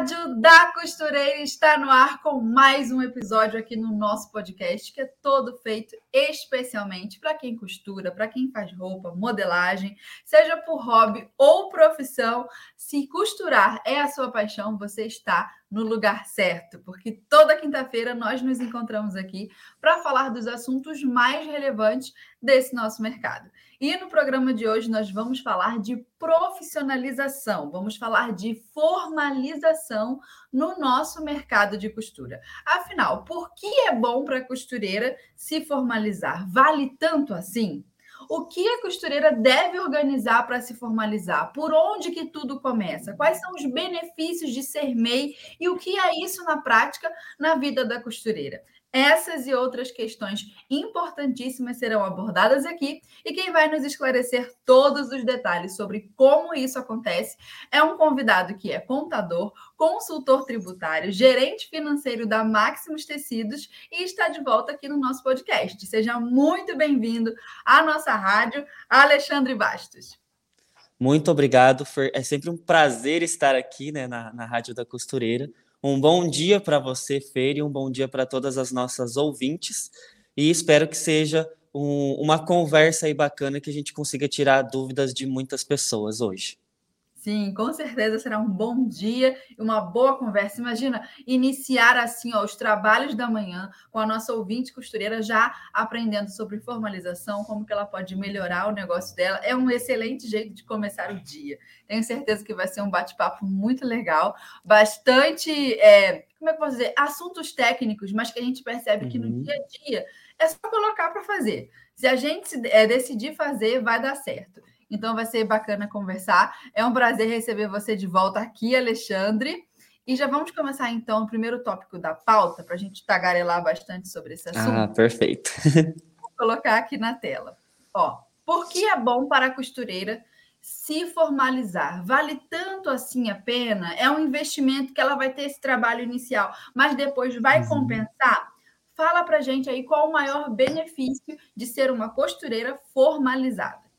Rádio da Costureira está no ar com mais um episódio aqui no nosso podcast, que é todo feito especialmente para quem costura, para quem faz roupa, modelagem, seja por hobby ou profissão. Se costurar é a sua paixão, você está no lugar certo, porque toda quinta-feira nós nos encontramos aqui para falar dos assuntos mais relevantes desse nosso mercado. E no programa de hoje nós vamos falar de profissionalização, vamos falar de formalização no nosso mercado de costura. Afinal, por que é bom para a costureira se formalizar? Vale tanto assim? O que a costureira deve organizar para se formalizar? Por onde que tudo começa? Quais são os benefícios de ser MEI e o que é isso na prática na vida da costureira? Essas e outras questões importantíssimas serão abordadas aqui e quem vai nos esclarecer todos os detalhes sobre como isso acontece é um convidado que é contador, consultor tributário, gerente financeiro da Maximus Tecidos e está de volta aqui no nosso podcast. Seja muito bem-vindo à nossa rádio, Alexandre Bastos. Muito obrigado, Fer. É sempre um prazer estar aqui né, na, na Rádio da Costureira. Um bom dia para você, Fer, e um bom dia para todas as nossas ouvintes. E espero que seja um, uma conversa aí bacana que a gente consiga tirar dúvidas de muitas pessoas hoje. Sim, com certeza será um bom dia e uma boa conversa. Imagina iniciar assim ó, os trabalhos da manhã com a nossa ouvinte costureira já aprendendo sobre formalização, como que ela pode melhorar o negócio dela. É um excelente jeito de começar o dia. Tenho certeza que vai ser um bate-papo muito legal, bastante, é, como é que eu posso dizer, assuntos técnicos, mas que a gente percebe uhum. que no uhum. dia a dia é só colocar para fazer. Se a gente é, decidir fazer, vai dar certo. Então vai ser bacana conversar. É um prazer receber você de volta aqui, Alexandre. E já vamos começar então o primeiro tópico da pauta para a gente tagarelar bastante sobre esse assunto. Ah, perfeito. Vou colocar aqui na tela. Ó, por que é bom para a costureira se formalizar? Vale tanto assim a pena? É um investimento que ela vai ter esse trabalho inicial, mas depois vai uhum. compensar? Fala para gente aí qual o maior benefício de ser uma costureira formalizada.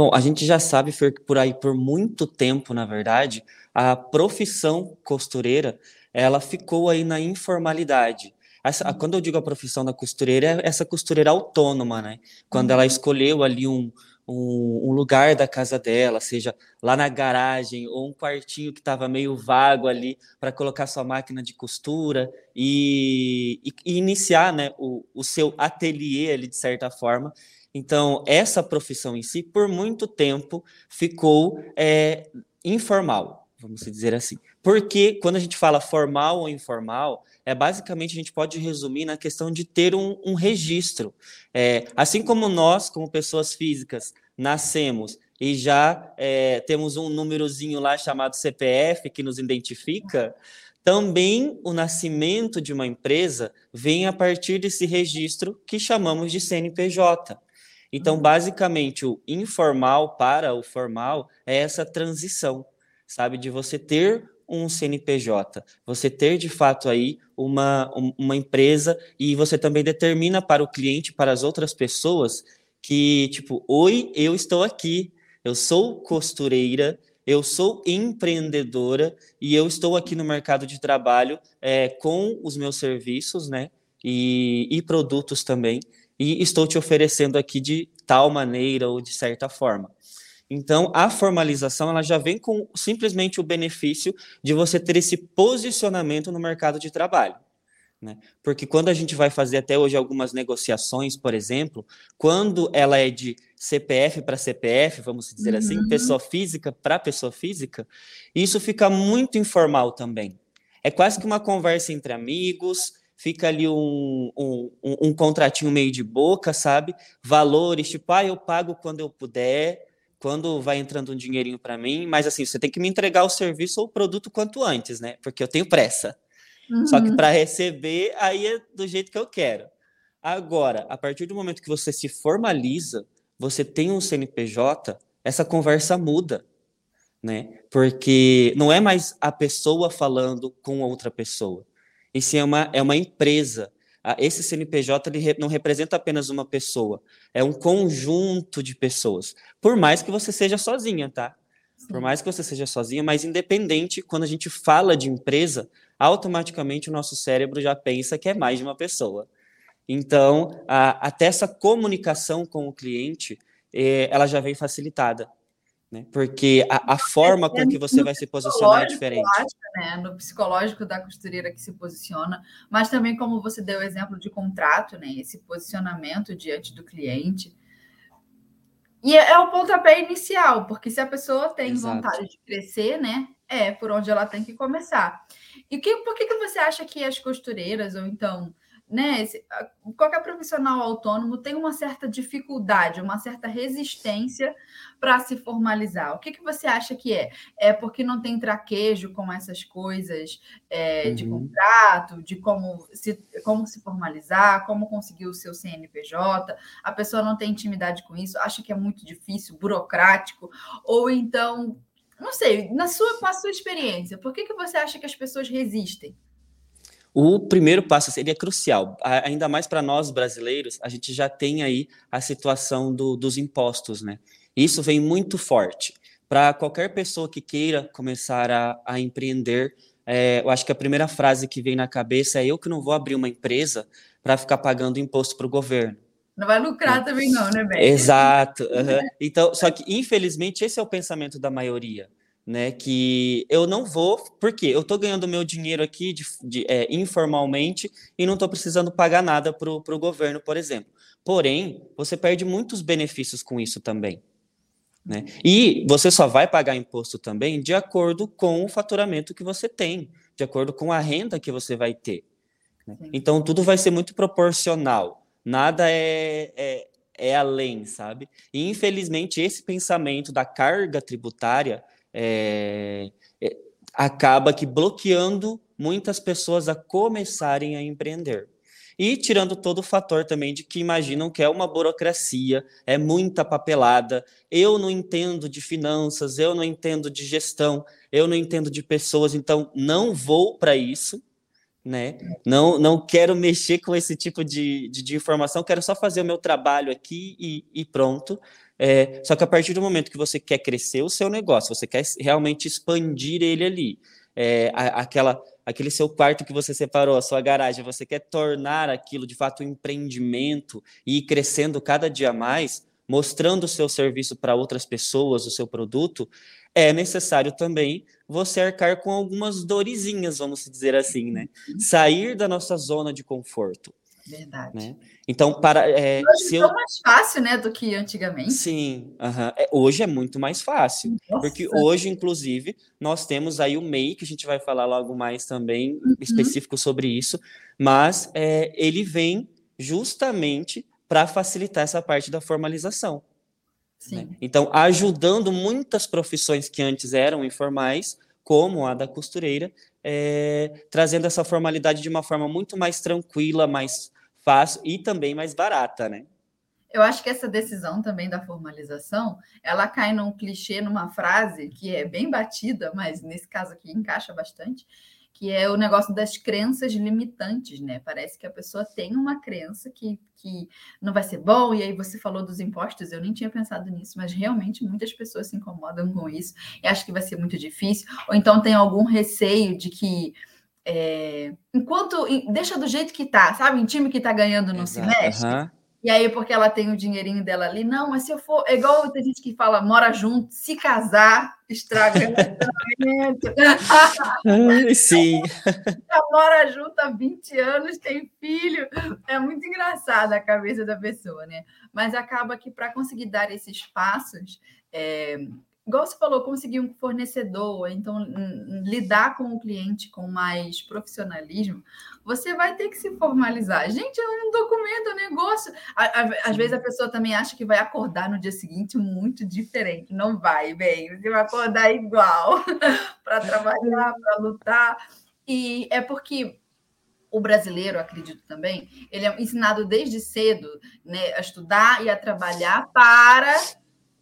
Bom, a gente já sabe por aí por muito tempo, na verdade, a profissão costureira, ela ficou aí na informalidade. Essa, quando eu digo a profissão da costureira, é essa costureira autônoma, né? Quando ela uhum. escolheu ali um, um, um, lugar da casa dela, seja lá na garagem ou um quartinho que estava meio vago ali para colocar sua máquina de costura e, e, e iniciar né, o, o seu ateliê ali de certa forma. Então, essa profissão em si, por muito tempo, ficou é, informal, vamos dizer assim. Porque quando a gente fala formal ou informal, é basicamente a gente pode resumir na questão de ter um, um registro. É, assim como nós, como pessoas físicas, nascemos e já é, temos um númerozinho lá chamado CPF que nos identifica, também o nascimento de uma empresa vem a partir desse registro que chamamos de CNPJ. Então, uhum. basicamente, o informal para o formal é essa transição, sabe, de você ter um CNPJ, você ter de fato aí uma, uma empresa e você também determina para o cliente, para as outras pessoas, que tipo, oi, eu estou aqui, eu sou costureira, eu sou empreendedora e eu estou aqui no mercado de trabalho é, com os meus serviços, né? E, e produtos também e estou te oferecendo aqui de tal maneira ou de certa forma. Então, a formalização ela já vem com simplesmente o benefício de você ter esse posicionamento no mercado de trabalho. Né? Porque quando a gente vai fazer até hoje algumas negociações, por exemplo, quando ela é de CPF para assim, CPF, vamos dizer uhum. assim, pessoa física para pessoa física, isso fica muito informal também. É quase que uma conversa entre amigos, fica ali um, um, um, contratinho meio de boca, sabe? Valores, tipo, ah, eu pago quando eu puder, quando vai entrando um dinheirinho para mim, mas assim, você tem que me entregar o serviço ou o produto quanto antes, né? Porque eu tenho pressa. Uhum. Só que uhum. para receber, aí é do jeito que eu quero. Agora, a partir do momento que você se formaliza, você tem um CNPJ, essa conversa muda, né? Porque não é mais a pessoa falando com outra pessoa. E sim é uma, é uma empresa. Esse CNPJ ele não representa apenas uma pessoa, é um conjunto de pessoas. Por mais que você seja sozinha, tá? Por mais que você seja sozinha, mas independente, quando a gente fala de empresa, automaticamente o nosso cérebro já pensa que é mais de uma pessoa. Então, a, até essa comunicação com o cliente, é, ela já vem facilitada. Né? Porque a, a forma com que você vai se posicionar é diferente. Né? No psicológico da costureira que se posiciona, mas também como você deu o exemplo de contrato, né? esse posicionamento diante do cliente. E é, é o pontapé inicial, porque se a pessoa tem Exato. vontade de crescer, né? É por onde ela tem que começar. E que, por que, que você acha que as costureiras, ou então né, esse, qualquer profissional autônomo tem uma certa dificuldade, uma certa resistência para se formalizar. O que, que você acha que é? É porque não tem traquejo com essas coisas é, uhum. de contrato, de como se, como se formalizar, como conseguir o seu CNPJ, a pessoa não tem intimidade com isso, acha que é muito difícil, burocrático, ou então, não sei, na sua, com a sua experiência, por que, que você acha que as pessoas resistem? O primeiro passo seria crucial, ainda mais para nós brasileiros, a gente já tem aí a situação do, dos impostos, né? Isso vem muito forte. Para qualquer pessoa que queira começar a, a empreender, é, eu acho que a primeira frase que vem na cabeça é: eu que não vou abrir uma empresa para ficar pagando imposto para o governo. Não vai lucrar também, não, né, Beth? Exato. Uhum. Então, só que, infelizmente, esse é o pensamento da maioria né? Que eu não vou, porque eu estou ganhando meu dinheiro aqui de, de, é, informalmente e não estou precisando pagar nada para o governo, por exemplo. Porém, você perde muitos benefícios com isso também. Né? E você só vai pagar imposto também de acordo com o faturamento que você tem, de acordo com a renda que você vai ter. Né? Então, tudo vai ser muito proporcional. Nada é, é, é além, sabe? E, infelizmente, esse pensamento da carga tributária é, é, acaba que bloqueando muitas pessoas a começarem a empreender. E tirando todo o fator também de que imaginam que é uma burocracia, é muita papelada, eu não entendo de finanças, eu não entendo de gestão, eu não entendo de pessoas, então não vou para isso, né? Não, não quero mexer com esse tipo de, de, de, informação, quero só fazer o meu trabalho aqui e, e pronto. É, só que a partir do momento que você quer crescer o seu negócio, você quer realmente expandir ele ali, é, aquela, aquele seu quarto que você separou, a sua garagem, você quer tornar aquilo de fato um empreendimento e ir crescendo cada dia mais, mostrando o seu serviço para outras pessoas, o seu produto, é necessário também você arcar com algumas dorezinhas, vamos dizer assim, né? Uhum. Sair da nossa zona de conforto. Verdade. Né? Então, para. É, hoje é eu... mais fácil, né, do que antigamente. Sim, uh -huh. é, hoje é muito mais fácil. Nossa. Porque hoje, inclusive, nós temos aí o MEI, que a gente vai falar logo mais também, uhum. específico sobre isso, mas é, ele vem justamente para facilitar essa parte da formalização. Né? Então, ajudando muitas profissões que antes eram informais, como a da costureira, é, trazendo essa formalidade de uma forma muito mais tranquila, mais fácil e também mais barata, né? Eu acho que essa decisão também da formalização, ela cai num clichê, numa frase que é bem batida, mas nesse caso aqui encaixa bastante, que é o negócio das crenças limitantes, né? Parece que a pessoa tem uma crença que, que não vai ser bom, e aí você falou dos impostos, eu nem tinha pensado nisso, mas realmente muitas pessoas se incomodam com isso e acham que vai ser muito difícil, ou então tem algum receio de que. É, enquanto deixa do jeito que tá, sabe? Em time que tá ganhando não Exato. se mexe. Uhum. E aí, porque ela tem o dinheirinho dela ali, não, mas se eu for. É igual tem gente que fala, mora junto, se casar, estraga relacionamento. Sim. Já mora junto há 20 anos, tem filho. É muito engraçada a cabeça da pessoa, né? Mas acaba que para conseguir dar esses passos, é, igual você falou, conseguir um fornecedor, então lidar com o cliente com mais profissionalismo, você vai ter que se formalizar. Gente, é um documento, é um negócio. Às vezes a pessoa também acha que vai acordar no dia seguinte muito diferente. Não vai, bem, você vai acordar igual para trabalhar, para lutar. E é porque o brasileiro, acredito também, ele é ensinado desde cedo né, a estudar e a trabalhar para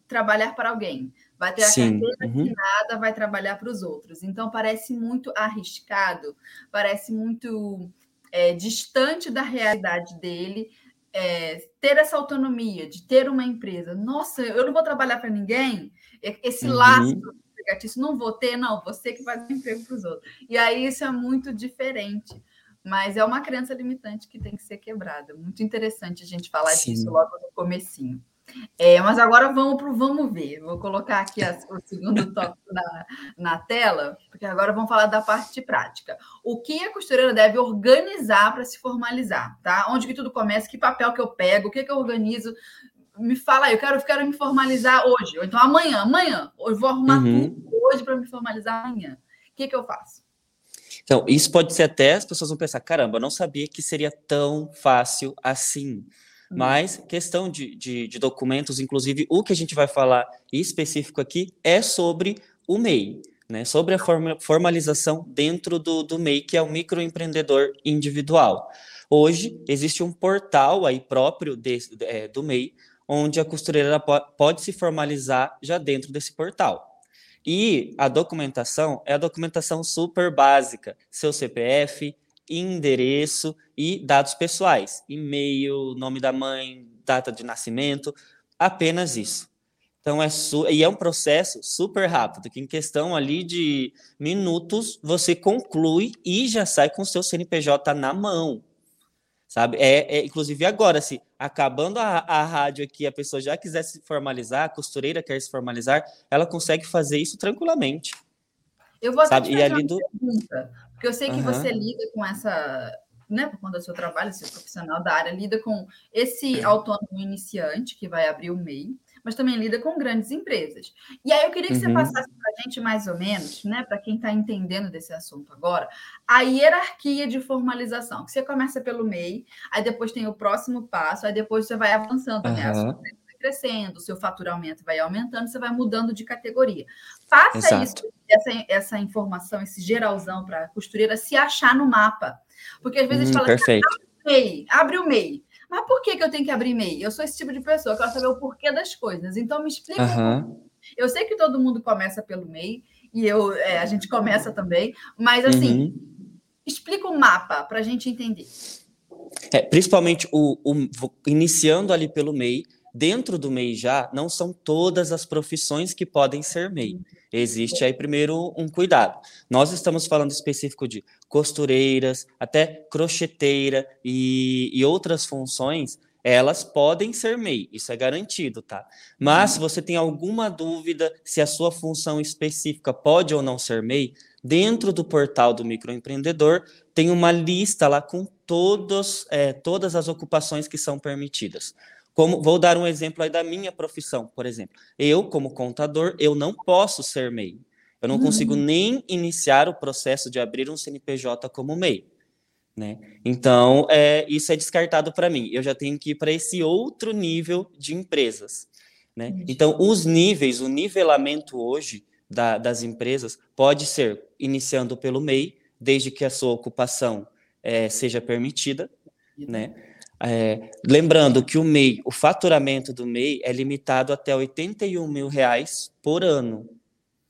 trabalhar para alguém. Vai ter a Sim. carteira uhum. assinada, vai trabalhar para os outros. Então, parece muito arriscado, parece muito é, distante da realidade dele é, ter essa autonomia de ter uma empresa. Nossa, eu não vou trabalhar para ninguém. Esse uhum. laço empregatício não vou ter, não, você que faz emprego para os outros. E aí isso é muito diferente. Mas é uma crença limitante que tem que ser quebrada. Muito interessante a gente falar Sim. disso logo no comecinho. É, mas agora vamos para o vamos ver. Vou colocar aqui a, o segundo tópico na, na tela, porque agora vamos falar da parte prática. O que a costureira deve organizar para se formalizar, tá? Onde que tudo começa, que papel que eu pego, o que, que eu organizo. Me fala aí, eu quero, quero me formalizar hoje, ou então amanhã, amanhã. Eu vou arrumar uhum. tudo hoje para me formalizar amanhã. O que, que eu faço? Então, isso pode ser até, as pessoas vão pensar, caramba, eu não sabia que seria tão fácil assim. Hum. Mas questão de, de, de, documentos, inclusive o que a gente vai falar específico aqui é sobre o MEI, né? sobre a forma, formalização dentro do, do MEI, que é o microempreendedor individual. Hoje existe um portal aí próprio de, é, do MEI, onde a costureira pode se formalizar já dentro desse portal. E a documentação é a documentação super básica, seu CPF, endereço e dados pessoais, e-mail, nome da mãe, data de nascimento, apenas isso. Então é e é um processo super rápido, que em questão ali de minutos você conclui e já sai com o seu CNPJ na mão. Sabe? É, é inclusive agora, se acabando a, a rádio aqui, a pessoa já quiser se formalizar, a costureira quer se formalizar, ela consegue fazer isso tranquilamente. Eu vou sabe? e ali do... pergunta. Porque eu sei que uhum. você lida com essa, né, por conta do seu trabalho, seu profissional da área, lida com esse autônomo iniciante que vai abrir o MEI, mas também lida com grandes empresas. E aí eu queria que uhum. você passasse para a gente mais ou menos, né, para quem está entendendo desse assunto agora, a hierarquia de formalização, que você começa pelo MEI, aí depois tem o próximo passo, aí depois você vai avançando, uhum. né? Crescendo, o seu faturamento vai aumentando, você vai mudando de categoria. Faça Exato. isso, essa, essa informação, esse geralzão para a costureira se achar no mapa. Porque às vezes hum, fala assim, abre o MEI, abre o MEI. Mas por que, que eu tenho que abrir MEI? Eu sou esse tipo de pessoa, eu quero saber o porquê das coisas. Então, me explica. Uhum. Eu sei que todo mundo começa pelo MEI, e eu, é, a gente começa também, mas assim, uhum. explica o mapa para a gente entender. É, principalmente o, o, iniciando ali pelo MEI, Dentro do MEI já, não são todas as profissões que podem ser MEI. Existe aí primeiro um cuidado. Nós estamos falando específico de costureiras, até crocheteira e, e outras funções, elas podem ser MEI, isso é garantido, tá? Mas se você tem alguma dúvida se a sua função específica pode ou não ser MEI, dentro do portal do microempreendedor tem uma lista lá com todos, é, todas as ocupações que são permitidas. Como, vou dar um exemplo aí da minha profissão, por exemplo. Eu, como contador, eu não posso ser MEI. Eu não uhum. consigo nem iniciar o processo de abrir um CNPJ como MEI. Né? Então, é, isso é descartado para mim. Eu já tenho que ir para esse outro nível de empresas. Né? Então, os níveis, o nivelamento hoje da, das empresas pode ser iniciando pelo MEI, desde que a sua ocupação é, seja permitida, né? É, lembrando que o MEI, o faturamento do MEI é limitado até 81 mil reais por ano.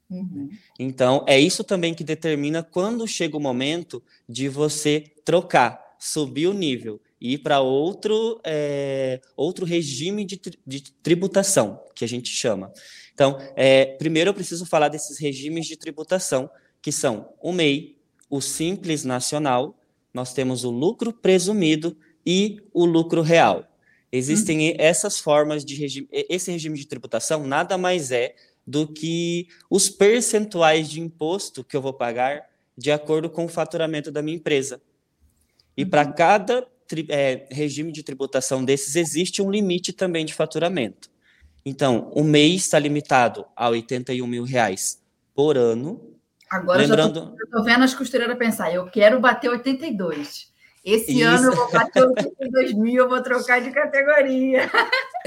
Uhum. Então, é isso também que determina quando chega o momento de você trocar, subir o nível e ir para outro, é, outro regime de, de, tributação, que a gente chama. Então, é, primeiro eu preciso falar desses regimes de tributação, que são o MEI, o Simples Nacional, nós temos o lucro presumido e o lucro real. Existem uhum. essas formas de regime, esse regime de tributação nada mais é do que os percentuais de imposto que eu vou pagar de acordo com o faturamento da minha empresa. E uhum. para cada é, regime de tributação desses existe um limite também de faturamento. Então, o mês está limitado a 81 mil reais por ano. Agora Lembrando... eu estou vendo as costureiras pensar, eu quero bater 82. Esse Isso. ano eu vou bater o 2000, eu vou trocar de categoria.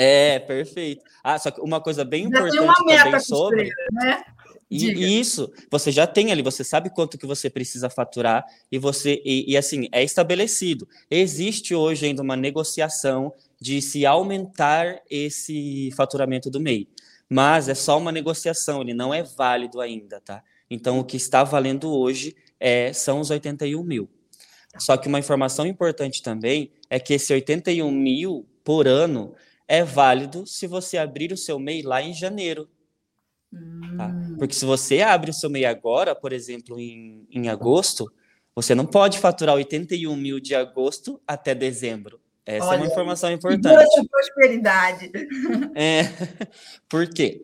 É, perfeito. Ah, só que uma coisa bem Já importante tem uma meta também sobre... né? E isso, você já tem ali, você sabe quanto que você precisa faturar e você e, e, assim é estabelecido. Existe hoje ainda uma negociação de se aumentar esse faturamento do MEI, mas é só uma negociação, ele não é válido ainda, tá? Então o que está valendo hoje é são os 81 mil. Só que uma informação importante também é que esse 81 mil por ano é válido se você abrir o seu MEI lá em janeiro Tá? Hum. Porque se você abre o seu MEI agora, por exemplo, em, em agosto, você não pode faturar 81 mil de agosto até dezembro. Essa Olha, é uma informação importante. prosperidade. É, por quê?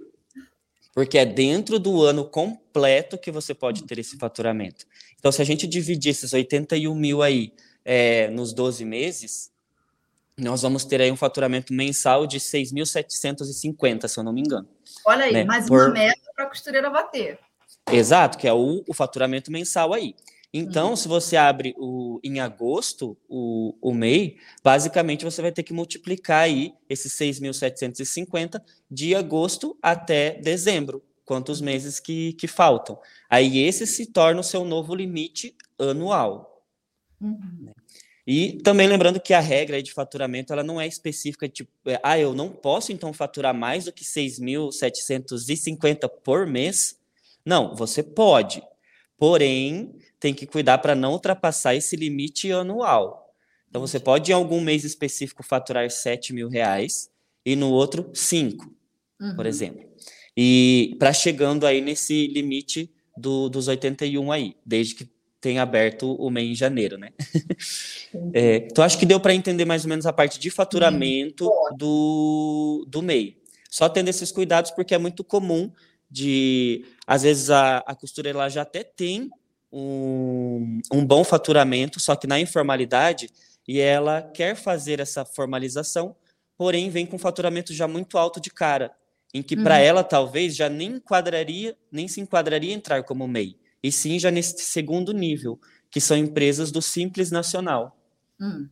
Porque é dentro do ano completo que você pode ter esse faturamento. Então, se a gente dividir esses 81 mil aí é, nos 12 meses, nós vamos ter aí um faturamento mensal de 6.750, se eu não me engano. Olha aí, né? mais Por... uma meta para a costureira bater. Exato, que é o, o faturamento mensal aí. Então, uhum. se você abre o, em agosto o, o MEI, basicamente você vai ter que multiplicar aí esses 6.750 de agosto até dezembro, quantos meses que, que faltam. Aí esse se torna o seu novo limite anual. Uhum. Né? E também lembrando que a regra de faturamento ela não é específica, tipo, é, ah, eu não posso então faturar mais do que 6.750 por mês. Não, você pode. Porém, tem que cuidar para não ultrapassar esse limite anual. Então, você pode, em algum mês específico, faturar 7 mil reais e no outro, 5, uhum. por exemplo. E para chegando aí nesse limite do, dos 81 aí, desde que tem aberto o mês em janeiro, né? é, então, acho que deu para entender mais ou menos a parte de faturamento do, do MEI. Só tendo esses cuidados, porque é muito comum de, às vezes, a, a costureira ela já até tem um, um bom faturamento, só que na informalidade, e ela quer fazer essa formalização, porém vem com faturamento já muito alto de cara, em que uhum. para ela talvez já nem enquadraria, nem se enquadraria entrar como MEI e sim já nesse segundo nível, que são empresas do Simples Nacional. Hum.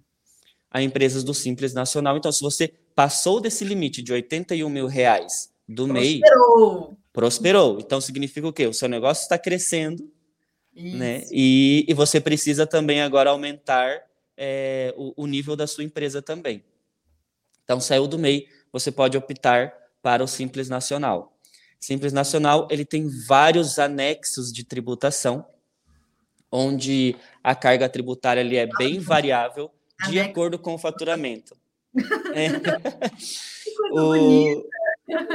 A empresas do Simples Nacional. Então, se você passou desse limite de 81 mil reais do MEI, prosperou. prosperou. Então, significa o quê? O seu negócio está crescendo, né? E, e você precisa também agora aumentar é, o, o nível da sua empresa também. Então, saiu do MEI, você pode optar para o Simples Nacional. Simples Nacional, ele tem vários anexos de tributação, onde a carga tributária ali é bem variável de Anexo. acordo com o faturamento. é. o...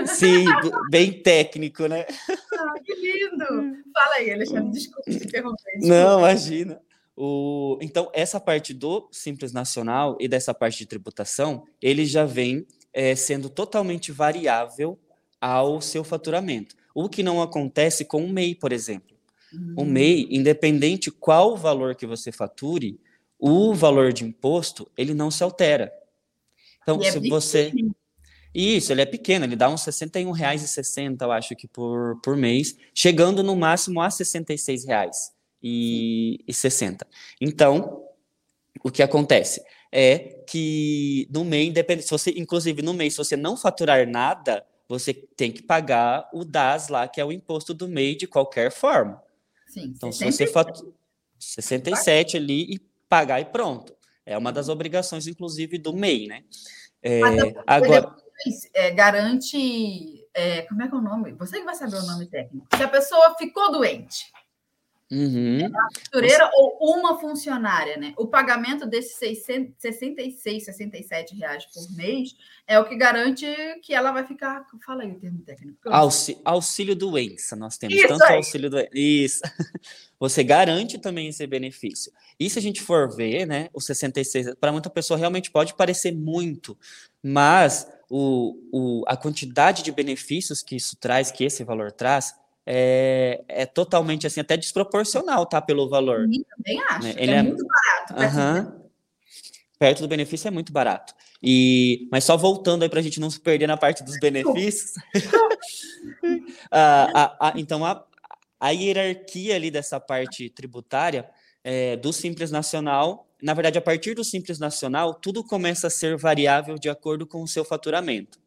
Sim, bem técnico, né? Ah, que lindo! Fala aí, Alexandre, desculpa te interromper. Desculpa. Não, imagina. O... Então, essa parte do Simples Nacional e dessa parte de tributação, ele já vem é, sendo totalmente variável ao seu faturamento. O que não acontece com o MEI, por exemplo. Uhum. O hum. MEI, independente qual valor que você fature, o valor de imposto, ele não se altera. Então, e é se é você... Isso, ele é pequeno, ele dá uns R$ 61,60, eu acho que por, por mês, chegando no máximo a R$ 66,60. E, e 60. Então, o que acontece é que no mês, independente, se você, inclusive no mês, se você não faturar nada, você tem que pagar o DAS lá, que é o imposto do MEI de qualquer forma. Sim, então, 67. se você fatura 67 ali e pagar e pronto. É uma das obrigações, inclusive, do MEI, né? É, agora é, garante. É, como é que é o nome? Você que vai saber o nome técnico. Se a pessoa ficou doente, Uhum. A costureira ou uma funcionária, né? O pagamento desses 600, 66, 67 reais por mês é o que garante que ela vai ficar. Fala aí o termo técnico. Auxílio, auxílio doença, nós temos Isso tanto aí. auxílio doença. Isso. Você garante também esse benefício. E se a gente for ver, né, o 66, para muita pessoa realmente pode parecer muito, mas o, o, a quantidade de benefícios que isso traz, que esse valor traz, é, é totalmente assim, até desproporcional, tá? Pelo valor. Eu também acho. Né? Ele é, é, muito barato. Uhum. Perto do benefício é muito barato. E, mas só voltando aí para a gente não se perder na parte dos benefícios. a, a, então, a, a hierarquia ali dessa parte tributária é, do Simples Nacional, na verdade, a partir do Simples Nacional, tudo começa a ser variável de acordo com o seu faturamento.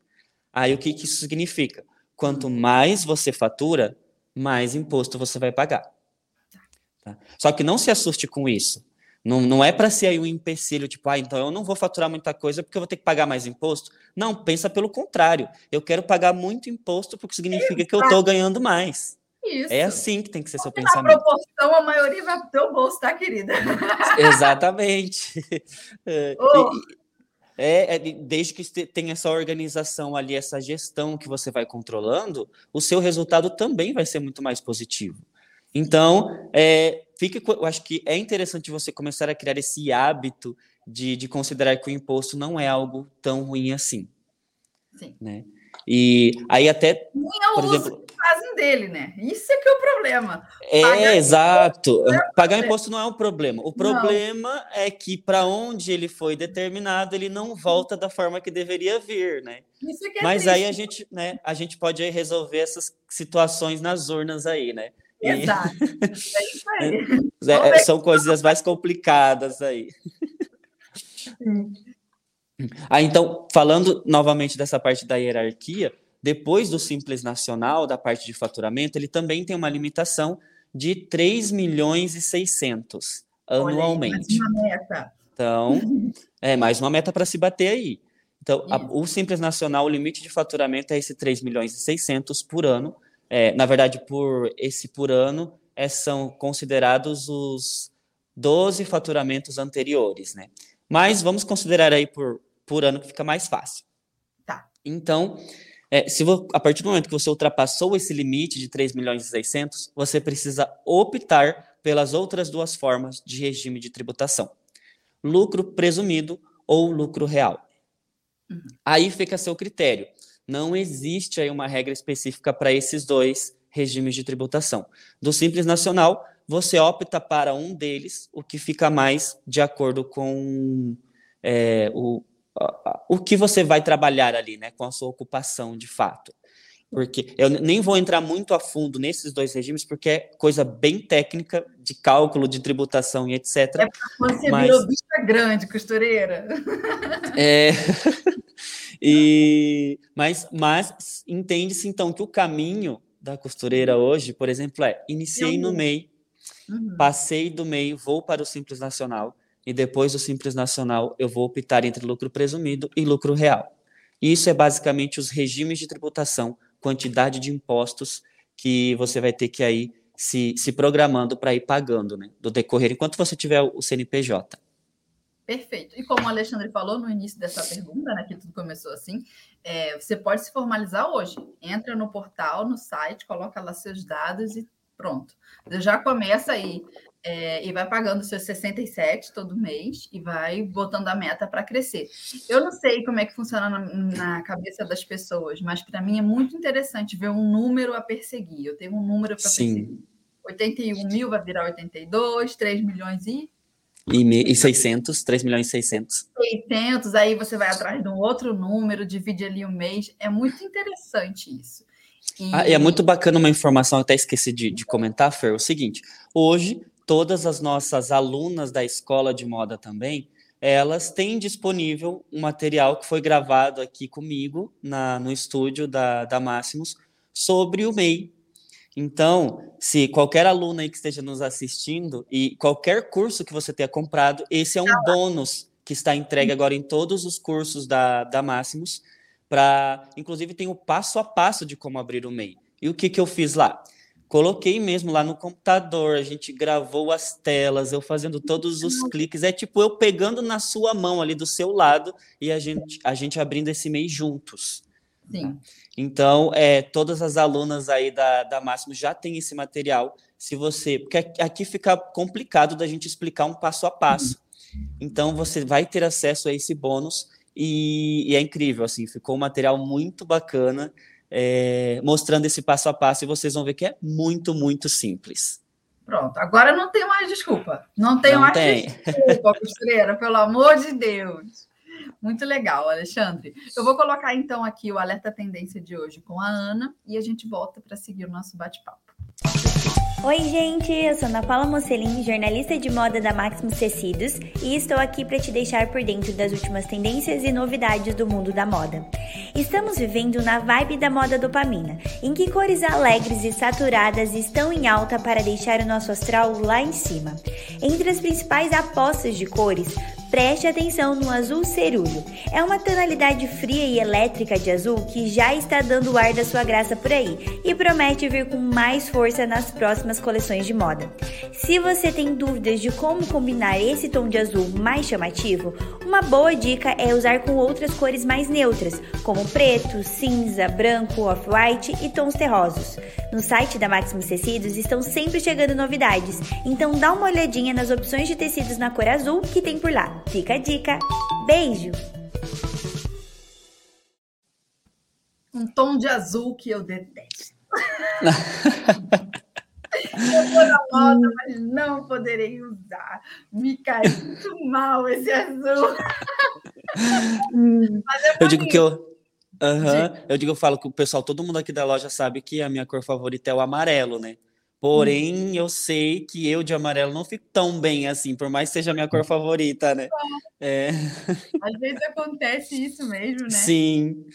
Aí o que, que isso significa? Quanto mais você fatura, mais imposto você vai pagar. Tá? Só que não se assuste com isso. Não, não é para ser aí um empecilho, tipo, ah, então eu não vou faturar muita coisa porque eu vou ter que pagar mais imposto. Não, pensa pelo contrário. Eu quero pagar muito imposto porque significa que eu estou ganhando mais. Isso. É assim que tem que ser seu pensamento. Na proporção, a maioria vai para o teu bolso, tá, querida? Exatamente. Oh. É, é, desde que tenha essa organização ali, essa gestão que você vai controlando, o seu resultado também vai ser muito mais positivo. Então, é, fica, eu acho que é interessante você começar a criar esse hábito de, de considerar que o imposto não é algo tão ruim assim. Sim. Né? E aí até, Nem por exemplo, fazem dele, né? Isso é que é o problema. É, Pagar exato. É Pagar imposto não é um problema. O problema não. é que para onde ele foi determinado, ele não volta da forma que deveria vir, né? Isso é que é Mas triste. aí a gente, né, a gente pode resolver essas situações nas urnas aí, né? Exato. É isso aí. É, são coisas mais complicadas aí. Ah, então, falando novamente dessa parte da hierarquia, depois do Simples Nacional, da parte de faturamento, ele também tem uma limitação de 3 milhões e 600 anualmente. Olha, mais uma meta. Então, é mais uma meta para se bater aí. Então, a, o Simples Nacional, o limite de faturamento é esse 3 milhões e 600 por ano, é, na verdade, por esse por ano, é, são considerados os 12 faturamentos anteriores, né? Mas vamos considerar aí por, por ano que fica mais fácil. Tá. Então, é, se a partir do momento que você ultrapassou esse limite de 3 milhões e 600, você precisa optar pelas outras duas formas de regime de tributação: lucro presumido ou lucro real. Uhum. Aí fica a seu critério não existe aí uma regra específica para esses dois regimes de tributação. Do Simples Nacional, você opta para um deles, o que fica mais de acordo com é, o, o que você vai trabalhar ali, né, com a sua ocupação de fato. Porque eu nem vou entrar muito a fundo nesses dois regimes, porque é coisa bem técnica de cálculo de tributação e etc. É você mas... virou bicha grande, costureira. É. E, mas mas entende-se então que o caminho da costureira hoje, por exemplo, é iniciei no MEI, uhum. passei do MEI, vou para o Simples Nacional, e depois do Simples Nacional eu vou optar entre lucro presumido e lucro real. Isso é basicamente os regimes de tributação, quantidade de impostos que você vai ter que aí se, se programando para ir pagando, né, do decorrer, enquanto você tiver o CNPJ. Perfeito. E como o Alexandre falou no início dessa pergunta, né, que tudo começou assim, é, você pode se formalizar hoje. Entra no portal, no site, coloca lá seus dados e pronto. Já começa aí é, e vai pagando seus 67 todo mês e vai botando a meta para crescer. Eu não sei como é que funciona na, na cabeça das pessoas, mas para mim é muito interessante ver um número a perseguir. Eu tenho um número para perseguir. 81 mil vai virar 82, 3 milhões e e, e 600, 3 milhões e 600. 600, aí você vai atrás de um outro número, divide ali um mês. É muito interessante isso. E, ah, e é muito bacana uma informação, até esqueci de, de comentar, Fer, o seguinte, hoje todas as nossas alunas da escola de moda também, elas têm disponível um material que foi gravado aqui comigo na, no estúdio da, da Máximos sobre o MEI, então, se qualquer aluno aí que esteja nos assistindo e qualquer curso que você tenha comprado, esse é um bônus que está entregue agora em todos os cursos da, da Máximos, para, inclusive tem o passo a passo de como abrir o MEI. E o que, que eu fiz lá? Coloquei mesmo lá no computador, a gente gravou as telas, eu fazendo todos os cliques, é tipo eu pegando na sua mão ali do seu lado e a gente, a gente abrindo esse MEI juntos. Sim. Então, é, todas as alunas aí da, da Máximo já têm esse material. Se você. Porque aqui fica complicado da gente explicar um passo a passo. Então, você vai ter acesso a esse bônus e, e é incrível, assim, ficou um material muito bacana, é, mostrando esse passo a passo, e vocês vão ver que é muito, muito simples. Pronto, agora não tem mais desculpa. Não tem não mais tem. desculpa, costureira, pelo amor de Deus. Muito legal, Alexandre. Eu vou colocar então aqui o alerta tendência de hoje com a Ana e a gente volta para seguir o nosso bate-papo. Oi, gente, eu sou Ana Paula Mocelin, jornalista de moda da Maximus Tecidos, e estou aqui para te deixar por dentro das últimas tendências e novidades do mundo da moda. Estamos vivendo na vibe da moda dopamina, em que cores alegres e saturadas estão em alta para deixar o nosso astral lá em cima. Entre as principais apostas de cores, Preste atenção no azul cerúleo. É uma tonalidade fria e elétrica de azul que já está dando o ar da sua graça por aí e promete vir com mais força nas próximas coleções de moda. Se você tem dúvidas de como combinar esse tom de azul mais chamativo, uma boa dica é usar com outras cores mais neutras, como preto, cinza, branco, off-white e tons terrosos. No site da Maximus Tecidos estão sempre chegando novidades, então dá uma olhadinha nas opções de tecidos na cor azul que tem por lá. Fica a dica. Beijo! Um tom de azul que eu detesto. eu vou na moda, mas não poderei usar. Me cai muito mal esse azul. É eu digo que eu. Uhum, eu digo, eu falo que o pessoal, todo mundo aqui da loja sabe que a minha cor favorita é o amarelo, né? Porém, hum. eu sei que eu de amarelo não fico tão bem assim, por mais que seja a minha cor favorita, né? É. Às vezes acontece isso mesmo, né? Sim.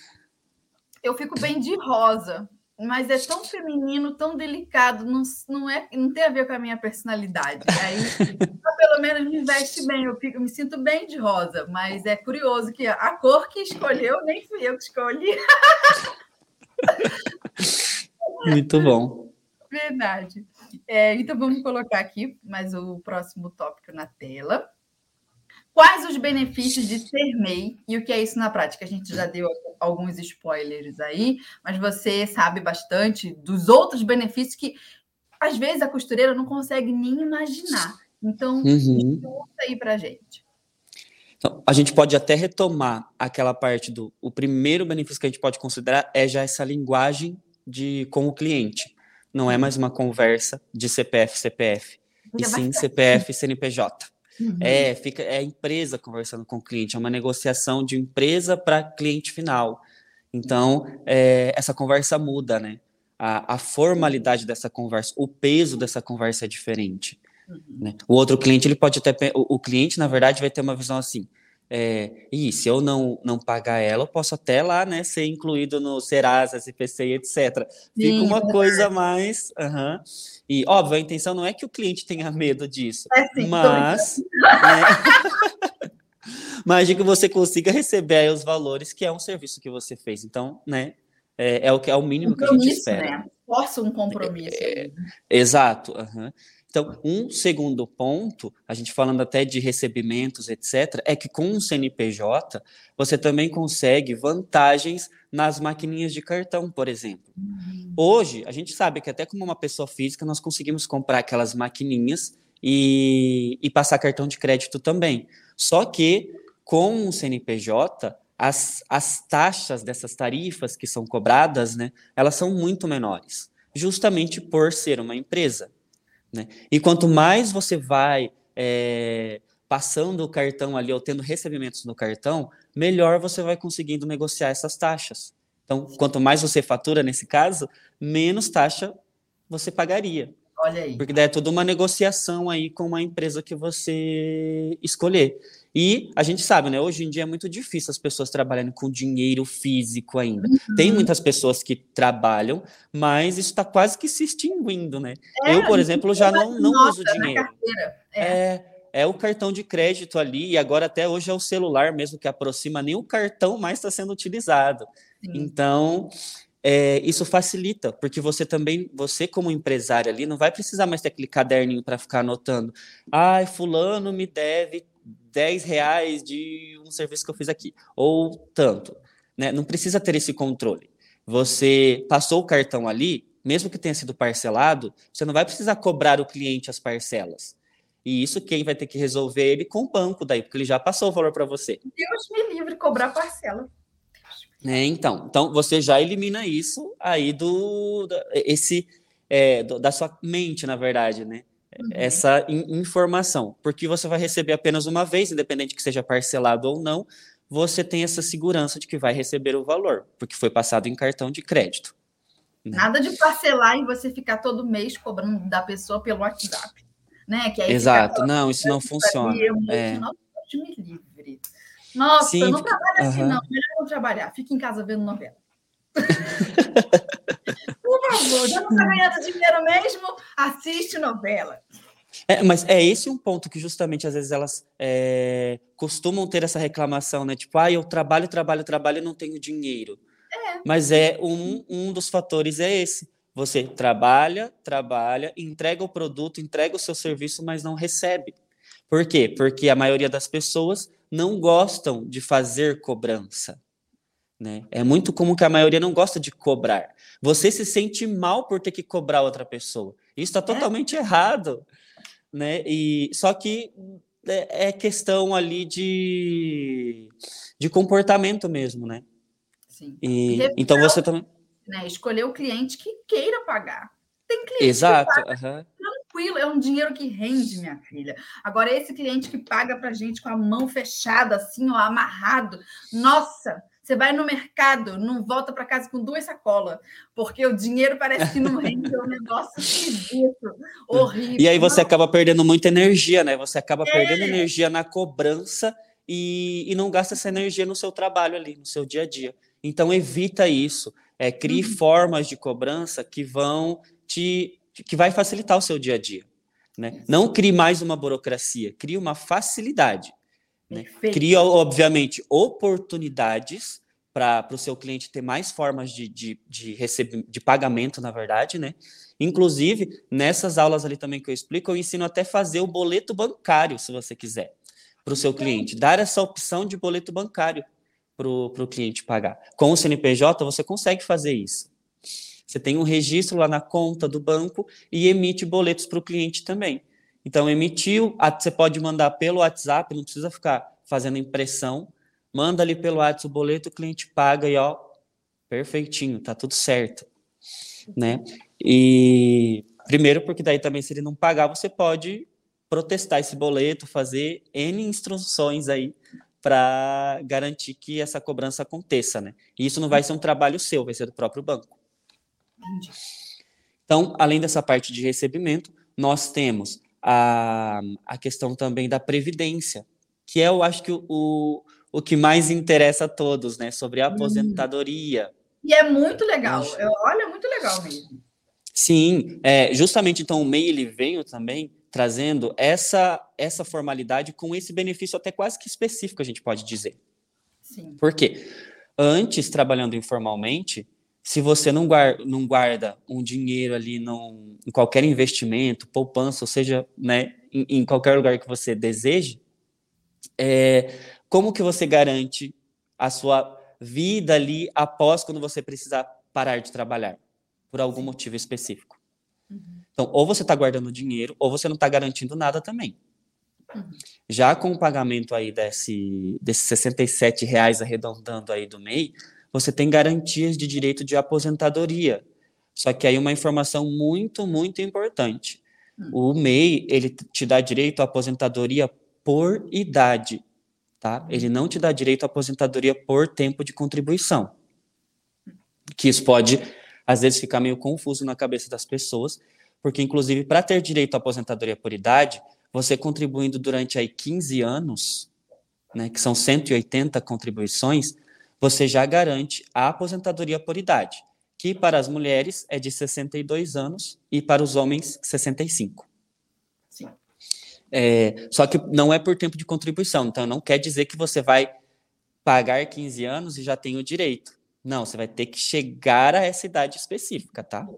Eu fico bem de rosa, mas é tão feminino, tão delicado, não, não, é, não tem a ver com a minha personalidade. Aí, pelo menos me veste bem, eu, fico, eu me sinto bem de rosa, mas é curioso que a cor que escolheu nem fui eu que escolhi. Muito bom. Verdade. É, então vamos colocar aqui mais o próximo tópico na tela. Quais os benefícios de ser MEI e o que é isso na prática? A gente já deu alguns spoilers aí, mas você sabe bastante dos outros benefícios que às vezes a costureira não consegue nem imaginar. Então, uhum. conta aí para gente. Então, a gente pode até retomar aquela parte do. O primeiro benefício que a gente pode considerar é já essa linguagem de com o cliente não é mais uma conversa de CPF CPF, e sim CPF CNPJ. Uhum. É, fica é a empresa conversando com o cliente, é uma negociação de empresa para cliente final. Então, é, essa conversa muda, né? A, a, formalidade dessa conversa, o peso dessa conversa é diferente. Uhum. Né? O outro cliente, ele pode até. O, o cliente, na verdade, vai ter uma visão assim: é, e se eu não, não pagar ela, eu posso até lá, né, ser incluído no Serasa, SPC, etc. Fica uma é coisa mais. Uhum. E, óbvio, a intenção não é que o cliente tenha medo disso, é sim, mas. Né, mas de que você consiga receber os valores, que é um serviço que você fez. Então, né, é, é o que é o mínimo que a gente espera. Né? Força um compromisso. É, exato. Uhum. Então, um segundo ponto, a gente falando até de recebimentos, etc., é que com o CNPJ você também consegue vantagens nas maquininhas de cartão, por exemplo. Uhum. Hoje, a gente sabe que até como uma pessoa física, nós conseguimos comprar aquelas maquininhas e, e passar cartão de crédito também. Só que com o CNPJ, as, as taxas dessas tarifas que são cobradas, né, elas são muito menores, justamente por ser uma empresa. Né? E quanto mais você vai é, passando o cartão ali ou tendo recebimentos no cartão, melhor você vai conseguindo negociar essas taxas. Então, quanto mais você fatura nesse caso, menos taxa você pagaria. Olha aí. Porque daí é toda uma negociação aí com uma empresa que você escolher. E a gente sabe, né? Hoje em dia é muito difícil as pessoas trabalhando com dinheiro físico ainda. Uhum. Tem muitas pessoas que trabalham, mas isso está quase que se extinguindo, né? É, eu, por exemplo, já não, não uso dinheiro. É. é. É o cartão de crédito ali, e agora até hoje é o celular mesmo que aproxima, nem o cartão mais está sendo utilizado. Sim. Então, é, isso facilita, porque você também, você como empresário ali, não vai precisar mais ter aquele caderninho para ficar anotando. Ai, fulano me deve 10 reais de um serviço que eu fiz aqui, ou tanto. Né? Não precisa ter esse controle. Você passou o cartão ali, mesmo que tenha sido parcelado, você não vai precisar cobrar o cliente as parcelas. E isso quem vai ter que resolver ele com o banco daí, porque ele já passou o valor para você. Deus me livre cobrar parcela. É, então, então você já elimina isso aí do da, esse é, do, da sua mente, na verdade, né? Uhum. Essa in, informação, porque você vai receber apenas uma vez, independente que seja parcelado ou não, você tem essa segurança de que vai receber o valor, porque foi passado em cartão de crédito. Né? Nada de parcelar e você ficar todo mês cobrando da pessoa pelo WhatsApp, né? Que Exato, não, isso não funciona. É. Não, me livre. Nossa, Sim, não trabalha assim, não. Melhor não trabalhar. Fica em casa vendo novela. Por favor, já não está ganhando dinheiro mesmo? Assiste novela. É, mas é esse um ponto que justamente às vezes elas é, costumam ter essa reclamação, né? Tipo, ah, eu trabalho, trabalho, trabalho e não tenho dinheiro. É. Mas é um, um dos fatores é esse. Você trabalha, trabalha, entrega o produto, entrega o seu serviço, mas não recebe. Por quê? Porque a maioria das pessoas não gostam de fazer cobrança. Né? É muito comum que a maioria não gosta de cobrar. Você se sente mal por ter que cobrar outra pessoa. Isso está é. totalmente é. errado. Né? E, só que é, é questão ali de, de comportamento mesmo, né? Sim. E, então você também. Né? Escolher o cliente que queira pagar. Tem cliente Exato. que paga uhum. Tranquilo, é um dinheiro que rende, minha filha. Agora, esse cliente que paga para gente com a mão fechada, assim, ó, amarrado, nossa, você vai no mercado, não volta para casa com duas sacolas, porque o dinheiro parece que não rende, é um negócio esquisito, horrível. E aí você acaba perdendo muita energia, né? Você acaba é. perdendo energia na cobrança e, e não gasta essa energia no seu trabalho ali, no seu dia a dia. Então evita isso. É, crie uhum. formas de cobrança que vão te que vai facilitar o seu dia a dia. Né? Não crie mais uma burocracia, crie uma facilidade. Né? Cria, obviamente, oportunidades para o seu cliente ter mais formas de, de, de, receber, de pagamento, na verdade, né? Inclusive, nessas aulas ali também que eu explico, eu ensino até fazer o boleto bancário, se você quiser, para o seu cliente. Dar essa opção de boleto bancário para o cliente pagar. Com o CNPJ, você consegue fazer isso. Você tem um registro lá na conta do banco e emite boletos para o cliente também. Então, emitiu, você pode mandar pelo WhatsApp, não precisa ficar fazendo impressão. Manda ali pelo WhatsApp o boleto, o cliente paga e ó, perfeitinho, tá tudo certo, né? E primeiro porque daí também se ele não pagar, você pode protestar esse boleto, fazer N instruções aí para garantir que essa cobrança aconteça, né? E isso não vai ser um trabalho seu, vai ser do próprio banco. Então, além dessa parte de recebimento, nós temos a, a questão também da previdência, que é, eu acho que o, o que mais interessa a todos, né? Sobre a aposentadoria. E é muito legal. Eu, olha, é muito legal mesmo. Sim, é, justamente então o MEI ele veio também trazendo essa essa formalidade com esse benefício até quase que específico, a gente pode dizer. Sim. Por quê? Antes, trabalhando informalmente, se você não guarda, não guarda um dinheiro ali num, em qualquer investimento, poupança, ou seja, né, em, em qualquer lugar que você deseje, é, como que você garante a sua vida ali após quando você precisar parar de trabalhar por algum motivo específico? Uhum. Então, ou você está guardando dinheiro, ou você não está garantindo nada também. Uhum. Já com o pagamento aí desse, desses 67 reais arredondando aí do MEI, você tem garantias de direito de aposentadoria. Só que aí uma informação muito, muito importante. Hum. O MEI, ele te dá direito à aposentadoria por idade, tá? Ele não te dá direito à aposentadoria por tempo de contribuição. Que isso pode, às vezes, ficar meio confuso na cabeça das pessoas, porque, inclusive, para ter direito à aposentadoria por idade, você contribuindo durante aí 15 anos, né, que são 180 contribuições, você já garante a aposentadoria por idade, que para as mulheres é de 62 anos e para os homens 65. Sim. É, só que não é por tempo de contribuição, então não quer dizer que você vai pagar 15 anos e já tem o direito. Não, você vai ter que chegar a essa idade específica, tá?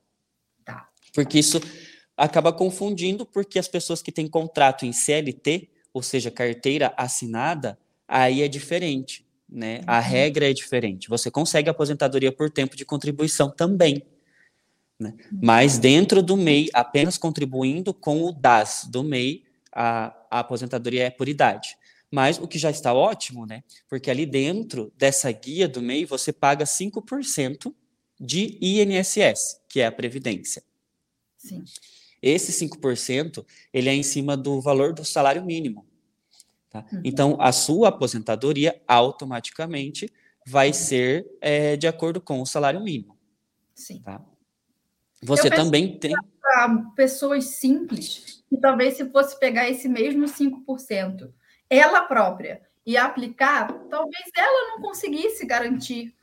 Tá. Porque isso acaba confundindo, porque as pessoas que têm contrato em CLT, ou seja, carteira assinada, aí é diferente né? A uhum. regra é diferente. Você consegue aposentadoria por tempo de contribuição também. Né? Uhum. Mas dentro do MEI, apenas contribuindo com o DAS do MEI, a, a aposentadoria é por idade. Mas o que já está ótimo, né? Porque ali dentro dessa guia do MEI, você paga 5% de INSS, que é a Previdência. Sim. Esse 5%, ele é em cima do valor do salário mínimo. Tá? Uhum. Então, a sua aposentadoria automaticamente vai ser é, de acordo com o salário mínimo. Sim. Tá? Você também tem. Para pessoas simples, que talvez se fosse pegar esse mesmo 5%, ela própria, e aplicar, talvez ela não conseguisse garantir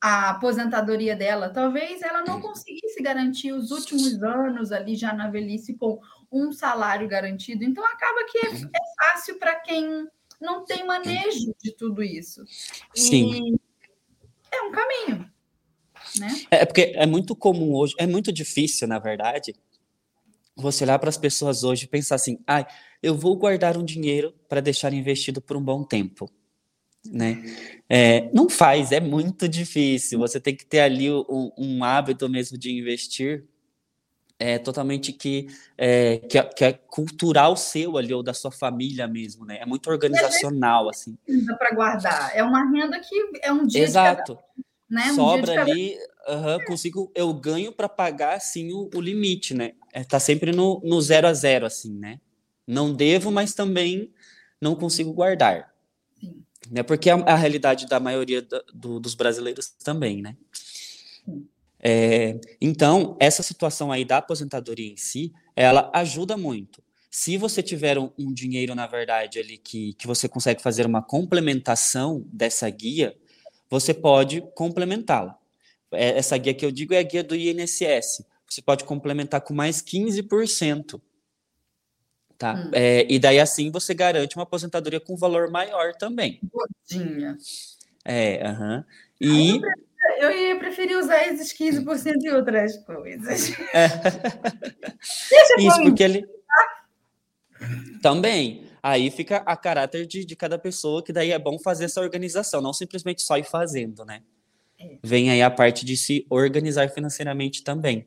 a aposentadoria dela, talvez ela não conseguisse garantir os últimos anos ali já na velhice com um salário garantido. Então acaba que é, é fácil para quem não tem manejo de tudo isso. Sim. E é um caminho. Né? É porque é muito comum hoje, é muito difícil, na verdade, você olhar para as pessoas hoje e pensar assim: ah, eu vou guardar um dinheiro para deixar investido por um bom tempo. Né? É, não faz, é muito difícil. Você tem que ter ali um, um hábito mesmo de investir é totalmente que é, que, é, que, é, cultural seu ali ou da sua família mesmo, né? É muito organizacional assim. Para guardar, é uma renda que é um dia Exato. Cada, né? Um Sobra ali, uhum, consigo, eu ganho para pagar assim o, o, limite, né? É, tá sempre no, no zero a zero assim, né? Não devo, mas também não consigo guardar. Sim. Né? Porque é a, a realidade da maioria do, dos brasileiros também, né? Sim. É, então, essa situação aí da aposentadoria em si, ela ajuda muito. Se você tiver um, um dinheiro, na verdade, ali que, que você consegue fazer uma complementação dessa guia, você pode complementá-la. É, essa guia que eu digo é a guia do INSS. Você pode complementar com mais 15%. Tá? Hum. É, e daí, assim, você garante uma aposentadoria com valor maior também. Godinha. É, aham. E eu ia preferir usar esses 15% em outras coisas. É. Isso, porque ele. Também. Aí fica a caráter de, de cada pessoa, que daí é bom fazer essa organização, não simplesmente só ir fazendo, né? É. Vem aí a parte de se organizar financeiramente também.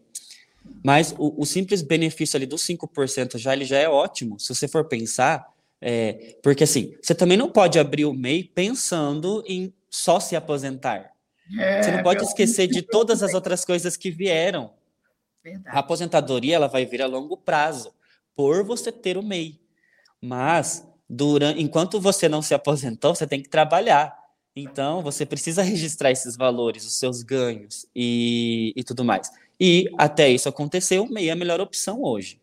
Mas o, o simples benefício ali dos 5% já, ele já é ótimo, se você for pensar, é, porque assim, você também não pode abrir o MEI pensando em só se aposentar. É, Você não pode esquecer de todas as outras coisas que vieram. Verdade. A aposentadoria ela vai vir a longo prazo, por você ter o MEI. Mas, durante, enquanto você não se aposentou, você tem que trabalhar. Então, você precisa registrar esses valores, os seus ganhos e, e tudo mais. E até isso acontecer, o MEI é a melhor opção hoje.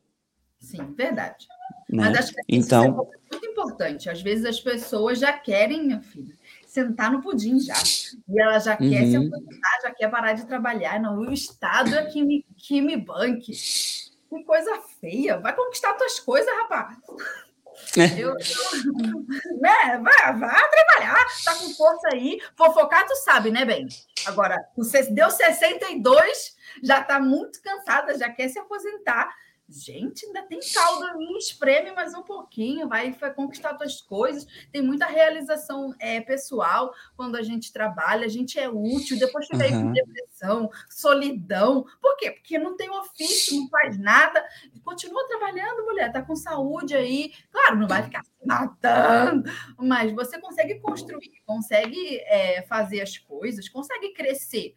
Sim, verdade. Né? Mas acho que então, isso é muito importante. Às vezes as pessoas já querem, minha filha, sentar no pudim já. E ela já uhum. quer se uhum. aposentar, já quer parar de trabalhar. Não, o Estado é que me, que me banque. Que coisa feia. Vai conquistar tuas coisas, rapaz. É. Eu, eu, né? Vai, vai trabalhar, tá com força aí. Fofocar, tu sabe, né, bem? Agora, você deu 62, já tá muito cansada, já quer se aposentar. Gente, ainda tem caldo ali, espreme mais um pouquinho, vai, vai conquistar outras coisas. Tem muita realização é, pessoal quando a gente trabalha, a gente é útil, depois fica uhum. aí com depressão, solidão. Por quê? Porque não tem ofício, não faz nada, continua trabalhando, mulher, tá com saúde aí. Claro, não vai ficar se matando, mas você consegue construir, consegue é, fazer as coisas, consegue crescer.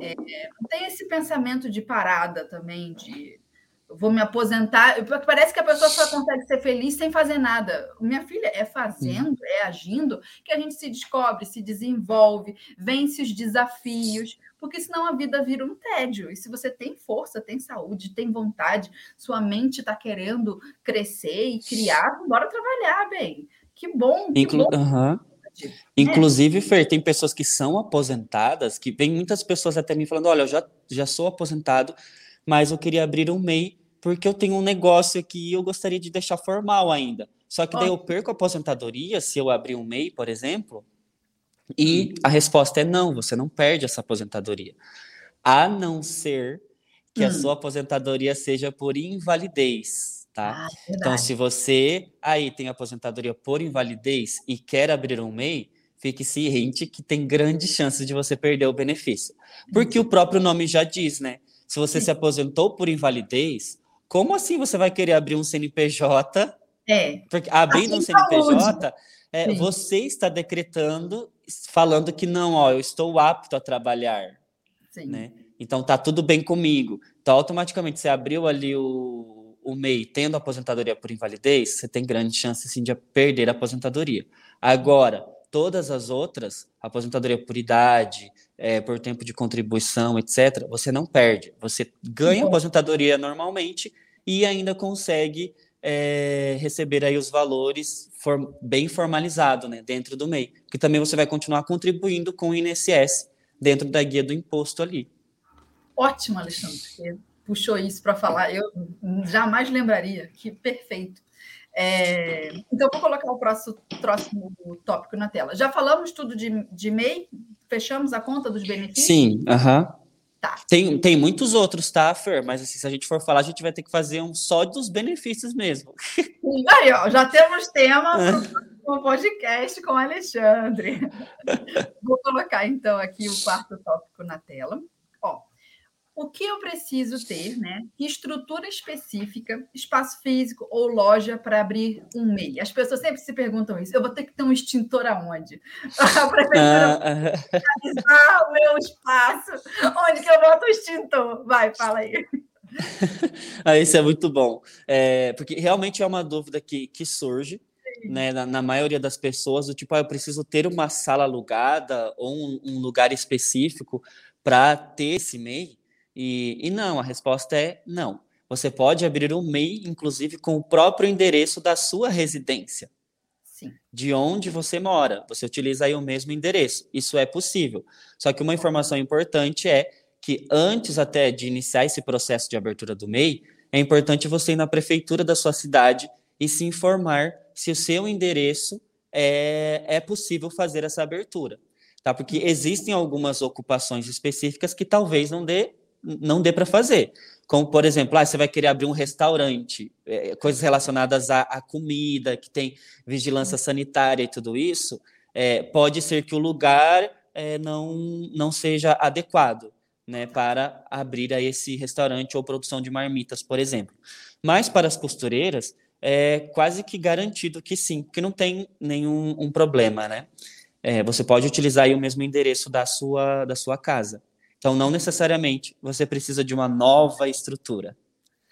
É, não tem esse pensamento de parada também, de vou me aposentar. Parece que a pessoa só consegue ser feliz sem fazer nada. Minha filha, é fazendo, é agindo que a gente se descobre, se desenvolve, vence os desafios, porque senão a vida vira um tédio. E se você tem força, tem saúde, tem vontade, sua mente está querendo crescer e criar, bora trabalhar, bem. Que bom, que Inclu bom. Uhum. Inclusive, Fer, tem pessoas que são aposentadas, que vem muitas pessoas até mim falando: olha, eu já, já sou aposentado, mas eu queria abrir um MEI porque eu tenho um negócio aqui e eu gostaria de deixar formal ainda. Só que daí eu perco a aposentadoria se eu abrir um MEI, por exemplo, e a resposta é não, você não perde essa aposentadoria. A não ser que hum. a sua aposentadoria seja por invalidez, tá? Ah, então, se você aí tem aposentadoria por invalidez e quer abrir um MEI, fique ciente que tem grandes chances de você perder o benefício. Porque o próprio nome já diz, né? Se você Sim. se aposentou por invalidez, como assim você vai querer abrir um CNPJ? É. Porque abrindo assim, um CNPJ, é, você está decretando, falando que não, ó, eu estou apto a trabalhar. Sim. Né? Então tá tudo bem comigo. Então, automaticamente, você abriu ali o, o MEI tendo aposentadoria por invalidez, você tem grande chance sim de perder a aposentadoria. Agora, todas as outras, aposentadoria por idade, é, por tempo de contribuição, etc., você não perde. Você ganha aposentadoria normalmente e ainda consegue é, receber aí os valores for, bem formalizado, né, dentro do MEI, que também você vai continuar contribuindo com o INSS dentro da guia do imposto ali. Ótimo, Alexandre, você puxou isso para falar, eu jamais lembraria, que perfeito. É, então, vou colocar o próximo, próximo tópico na tela. Já falamos tudo de, de MEI? Fechamos a conta dos benefícios? Sim, aham. Uh -huh. Tá. Tem, tem muitos outros, tá, Fer? Mas assim, se a gente for falar, a gente vai ter que fazer um só dos benefícios mesmo. Aí, ó, já temos tema para o podcast com o Alexandre. Vou colocar então aqui o quarto tópico na tela. O que eu preciso ter, né? Estrutura específica, espaço físico ou loja para abrir um MEI. As pessoas sempre se perguntam isso. Eu vou ter que ter um extintor aonde? A prefeitura ah, o meu espaço. Onde que eu boto o extintor? Vai, fala aí. ah, isso é muito bom. É, porque realmente é uma dúvida que, que surge. Né, na, na, maioria das pessoas, do tipo, ah, eu preciso ter uma sala alugada ou um, um lugar específico para ter esse MEI. E, e não, a resposta é não. Você pode abrir um MEI, inclusive, com o próprio endereço da sua residência. Sim. De onde você mora. Você utiliza aí o mesmo endereço. Isso é possível. Só que uma informação importante é que antes até de iniciar esse processo de abertura do MEI, é importante você ir na prefeitura da sua cidade e se informar se o seu endereço é, é possível fazer essa abertura. Tá? Porque existem algumas ocupações específicas que talvez não dê não dê para fazer. Como, por exemplo, ah, você vai querer abrir um restaurante, é, coisas relacionadas à, à, comida, que tem vigilância sanitária e tudo isso, é, pode ser que o lugar é, não, não seja adequado né, para abrir a esse restaurante ou produção de marmitas, por exemplo. Mas para as costureiras, é quase que garantido que sim, que não tem nenhum um problema, né? É, você pode utilizar o mesmo endereço da sua, da sua casa. Então, não necessariamente você precisa de uma nova estrutura.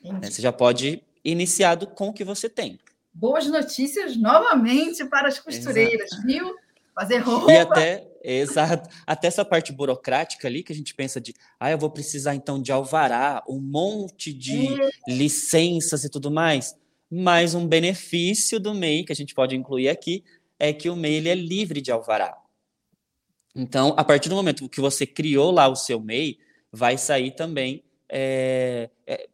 Né? Você já pode iniciar com o que você tem. Boas notícias novamente para as costureiras, exato. viu? Fazer roupa. E até, exato, até essa parte burocrática ali que a gente pensa de, ah, eu vou precisar então de alvará, um monte de é. licenças e tudo mais. Mas um benefício do MEI que a gente pode incluir aqui é que o MEI ele é livre de alvará. Então, a partir do momento que você criou lá o seu MEI, vai sair também. É, é,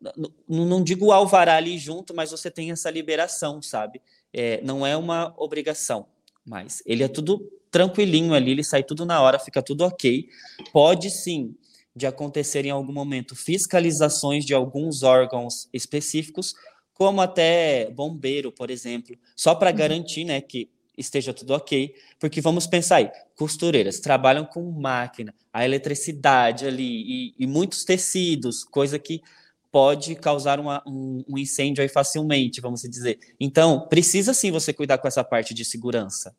não digo alvará ali junto, mas você tem essa liberação, sabe? É, não é uma obrigação, mas ele é tudo tranquilinho ali, ele sai tudo na hora, fica tudo ok. Pode sim de acontecer em algum momento fiscalizações de alguns órgãos específicos, como até bombeiro, por exemplo, só para uhum. garantir né, que esteja tudo ok, porque vamos pensar aí, costureiras trabalham com máquina, a eletricidade ali e, e muitos tecidos, coisa que pode causar uma, um, um, incêndio aí facilmente, vamos dizer. Então, precisa sim você cuidar com essa parte de segurança.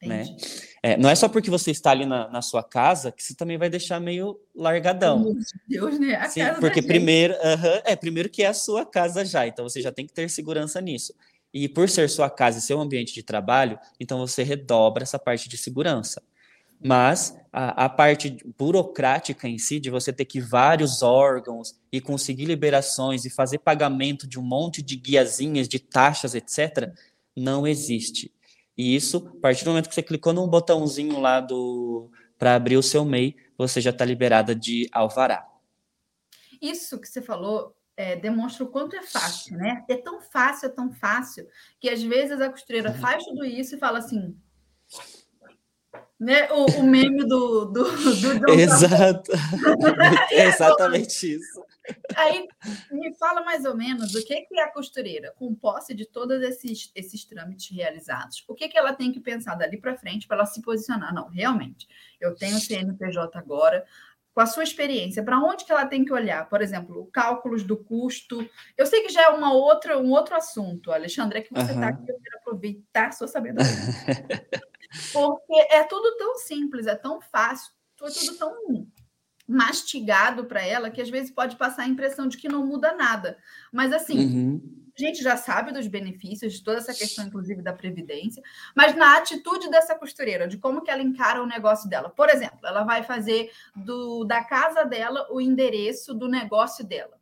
Né? É, não é só porque você está ali na, na, sua casa que você também vai deixar meio largadão. Deus, né? A sim, porque primeiro, uh -huh, é primeiro que é a sua casa já, então você já tem que ter segurança nisso. E por ser sua casa e seu ambiente de trabalho, então você redobra essa parte de segurança. Mas a, a, parte burocrática em si, de você ter que vários órgãos e conseguir liberações e fazer pagamento de um monte de guiazinhas, de taxas, etc., não existe. E isso, a partir do momento que você clicou num botãozinho lá do para abrir o seu MEI, você já está liberada de alvará. Isso que você falou é, demonstra o quanto é fácil, né? É tão fácil, é tão fácil, que às vezes a costureira uhum. faz tudo isso e fala assim. Né? O, o meme do. do, do Exato. é exatamente isso. Aí me fala mais ou menos o que, que é a costureira, com posse de todos esses, esses trâmites realizados. O que, que ela tem que pensar dali para frente para ela se posicionar? Não, realmente, eu tenho CNPJ agora, com a sua experiência, para onde que ela tem que olhar? Por exemplo, cálculos do custo. Eu sei que já é uma outra, um outro assunto, Alexandre, é que você está uhum. aqui, eu quero aproveitar a sua sabedoria. Porque é tudo tão simples, é tão fácil, é tudo tão mastigado para ela que às vezes pode passar a impressão de que não muda nada. Mas assim, uhum a gente já sabe dos benefícios de toda essa questão, inclusive da previdência, mas na atitude dessa costureira, de como que ela encara o negócio dela. Por exemplo, ela vai fazer do, da casa dela o endereço do negócio dela.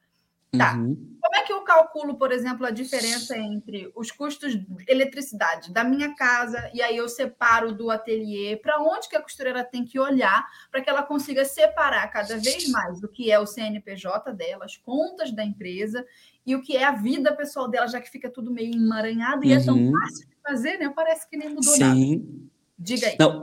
Tá. Uhum. Como é que eu calculo, por exemplo, a diferença entre os custos de eletricidade da minha casa e aí eu separo do ateliê? Para onde que a costureira tem que olhar para que ela consiga separar cada vez mais o que é o CNPJ dela, as contas da empresa e o que é a vida pessoal dela, já que fica tudo meio emaranhado uhum. e é tão uhum. fácil de fazer, né? Parece que nem mudou Sim. nada. Diga aí. Não,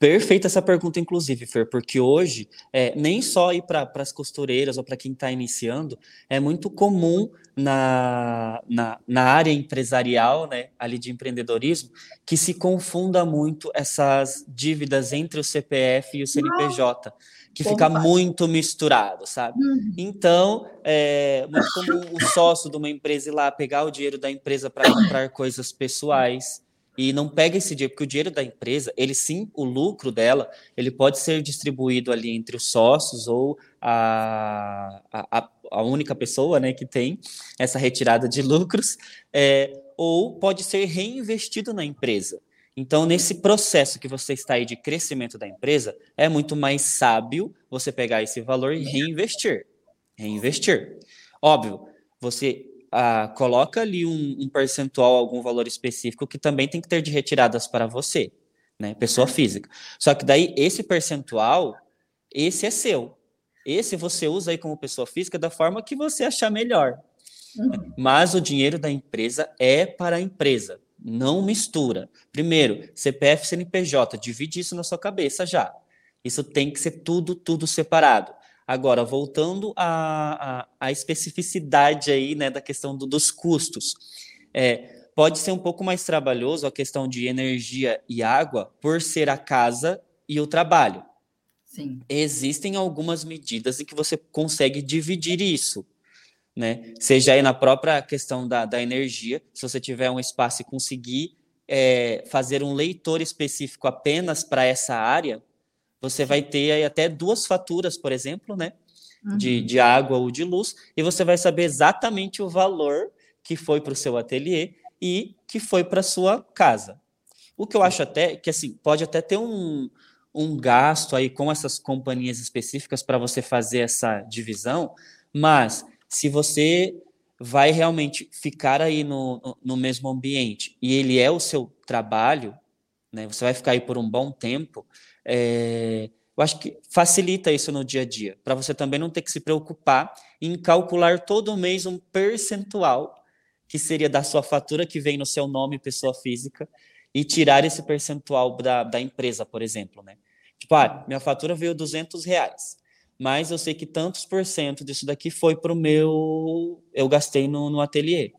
Perfeita essa pergunta, inclusive, Fer, porque hoje, é, nem só ir para as costureiras ou para quem está iniciando, é muito comum na, na, na, área empresarial, né, ali de empreendedorismo, que se confunda muito essas dívidas entre o CPF e o CNPJ, que Como fica faz? muito misturado, sabe? Uhum. Então, é muito comum o sócio de uma empresa ir lá pegar o dinheiro da empresa para comprar coisas pessoais e não pega esse dinheiro, porque o dinheiro da empresa, ele sim, o lucro dela, ele pode ser distribuído ali entre os sócios ou a, a, a única pessoa né, que tem essa retirada de lucros, é, ou pode ser reinvestido na empresa. Então, nesse processo que você está aí de crescimento da empresa, é muito mais sábio você pegar esse valor e reinvestir. Reinvestir. Óbvio, você ah, coloca ali um, um, percentual, algum valor específico que também tem que ter de retiradas para você, né, pessoa física. Só que daí esse percentual, esse é seu. Esse você usa aí como pessoa física da forma que você achar melhor. Uhum. Mas o dinheiro da empresa é para a empresa. Não mistura. Primeiro, CPF, CNPJ, divide isso na sua cabeça já. Isso tem que ser tudo, tudo separado. Agora, voltando à, à, à especificidade aí, né, da questão do, dos custos, é, pode ser um pouco mais trabalhoso a questão de energia e água por ser a casa e o trabalho. Sim. Existem algumas medidas em que você consegue dividir isso, né? Seja aí na própria questão da, da energia, se você tiver um espaço e conseguir é, fazer um leitor específico apenas para essa área, você vai ter aí até duas faturas, por exemplo, né? Uhum. De, de água ou de luz, e você vai saber exatamente o valor que foi para o seu ateliê e que foi para sua casa. O que eu acho até que assim pode até ter um, um gasto aí com essas companhias específicas para você fazer essa divisão, mas se você vai realmente ficar aí no, no mesmo ambiente e ele é o seu trabalho, né, você vai ficar aí por um bom tempo, é, eu acho que facilita isso no dia a dia, para você também não ter que se preocupar em calcular todo mês um percentual que seria da sua fatura que vem no seu nome, pessoa física, e tirar esse percentual da, da empresa, por exemplo, né? Tipo, ah, minha fatura veio 200 reais, mas eu sei que tantos por cento disso daqui foi para o meu... eu gastei no, no ateliê.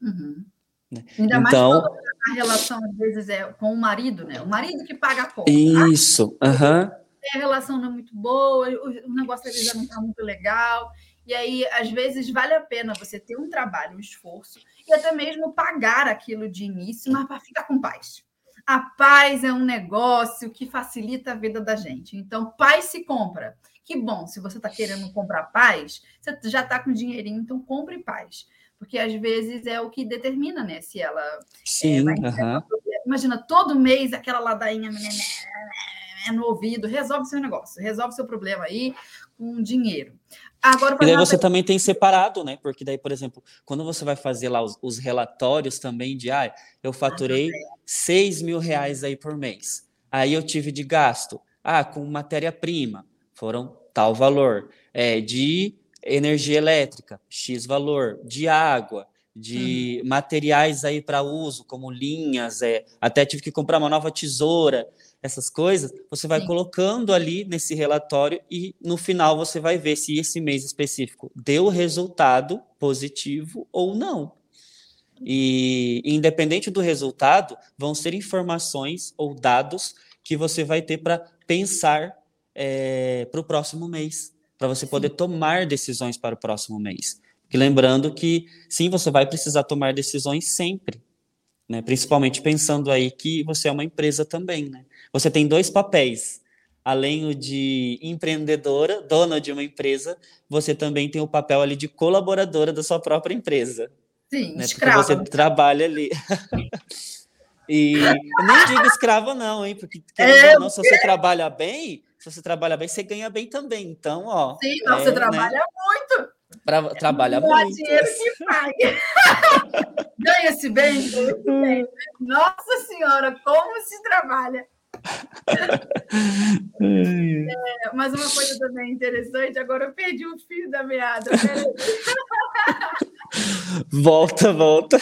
Uhum. Né? Ainda então, mais a relação, às vezes, é com o marido, né? O marido que paga a conta. Tá? Isso, aham. Uhum. A relação não é muito boa, o negócio às já não está muito legal. E aí, às vezes, vale a pena você ter um trabalho, um esforço, e até mesmo pagar aquilo de início, mas para ficar com paz. A paz é um negócio que facilita a vida da gente. Então, paz se compra. Que bom, se você está querendo comprar paz, você já está com dinheirinho, então compre paz porque às vezes é o que determina, né? Se ela. É, Sim, é, Imagina, todo mês aquela ladainha né, né, né, no ouvido, resolve seu negócio, resolve seu problema aí com dinheiro. Agora, e daí você também tem separado, né? Porque daí, por exemplo, quando você vai fazer lá os, os relatórios também de ah, eu faturei ah, 6 mil reais aí por mês. Aí eu tive de gasto. Ah, com matéria-prima, foram tal valor. É, de energia elétrica, X valor, de água, de uhum. materiais aí para uso, como linhas, é, até tive que comprar uma nova tesoura, essas coisas, você vai Sim. colocando ali nesse relatório e no final você vai ver se esse mês específico deu resultado positivo ou não. E independente do resultado, vão ser informações ou dados que você vai ter para pensar é, para o próximo mês para você poder tomar decisões para o próximo mês. E lembrando que, sim, você vai precisar tomar decisões sempre, né? principalmente pensando aí que você é uma empresa também. Né? Você tem dois papéis. Além o de empreendedora, dona de uma empresa, você também tem o papel ali de colaboradora da sua própria empresa. Sim, né? escrava. Porque você trabalha ali. e nem digo escravo não, hein? Porque é, não, se você trabalha bem, se você trabalha bem, você ganha bem também. Então, ó. Sim, não, é, você né? trabalha né? muito. Pra, trabalha Não muito. dinheiro que paga. Ganha-se bem, bem. Nossa Senhora, como se trabalha. É, mas uma coisa também interessante, agora eu perdi o fio da meada. Volta, volta.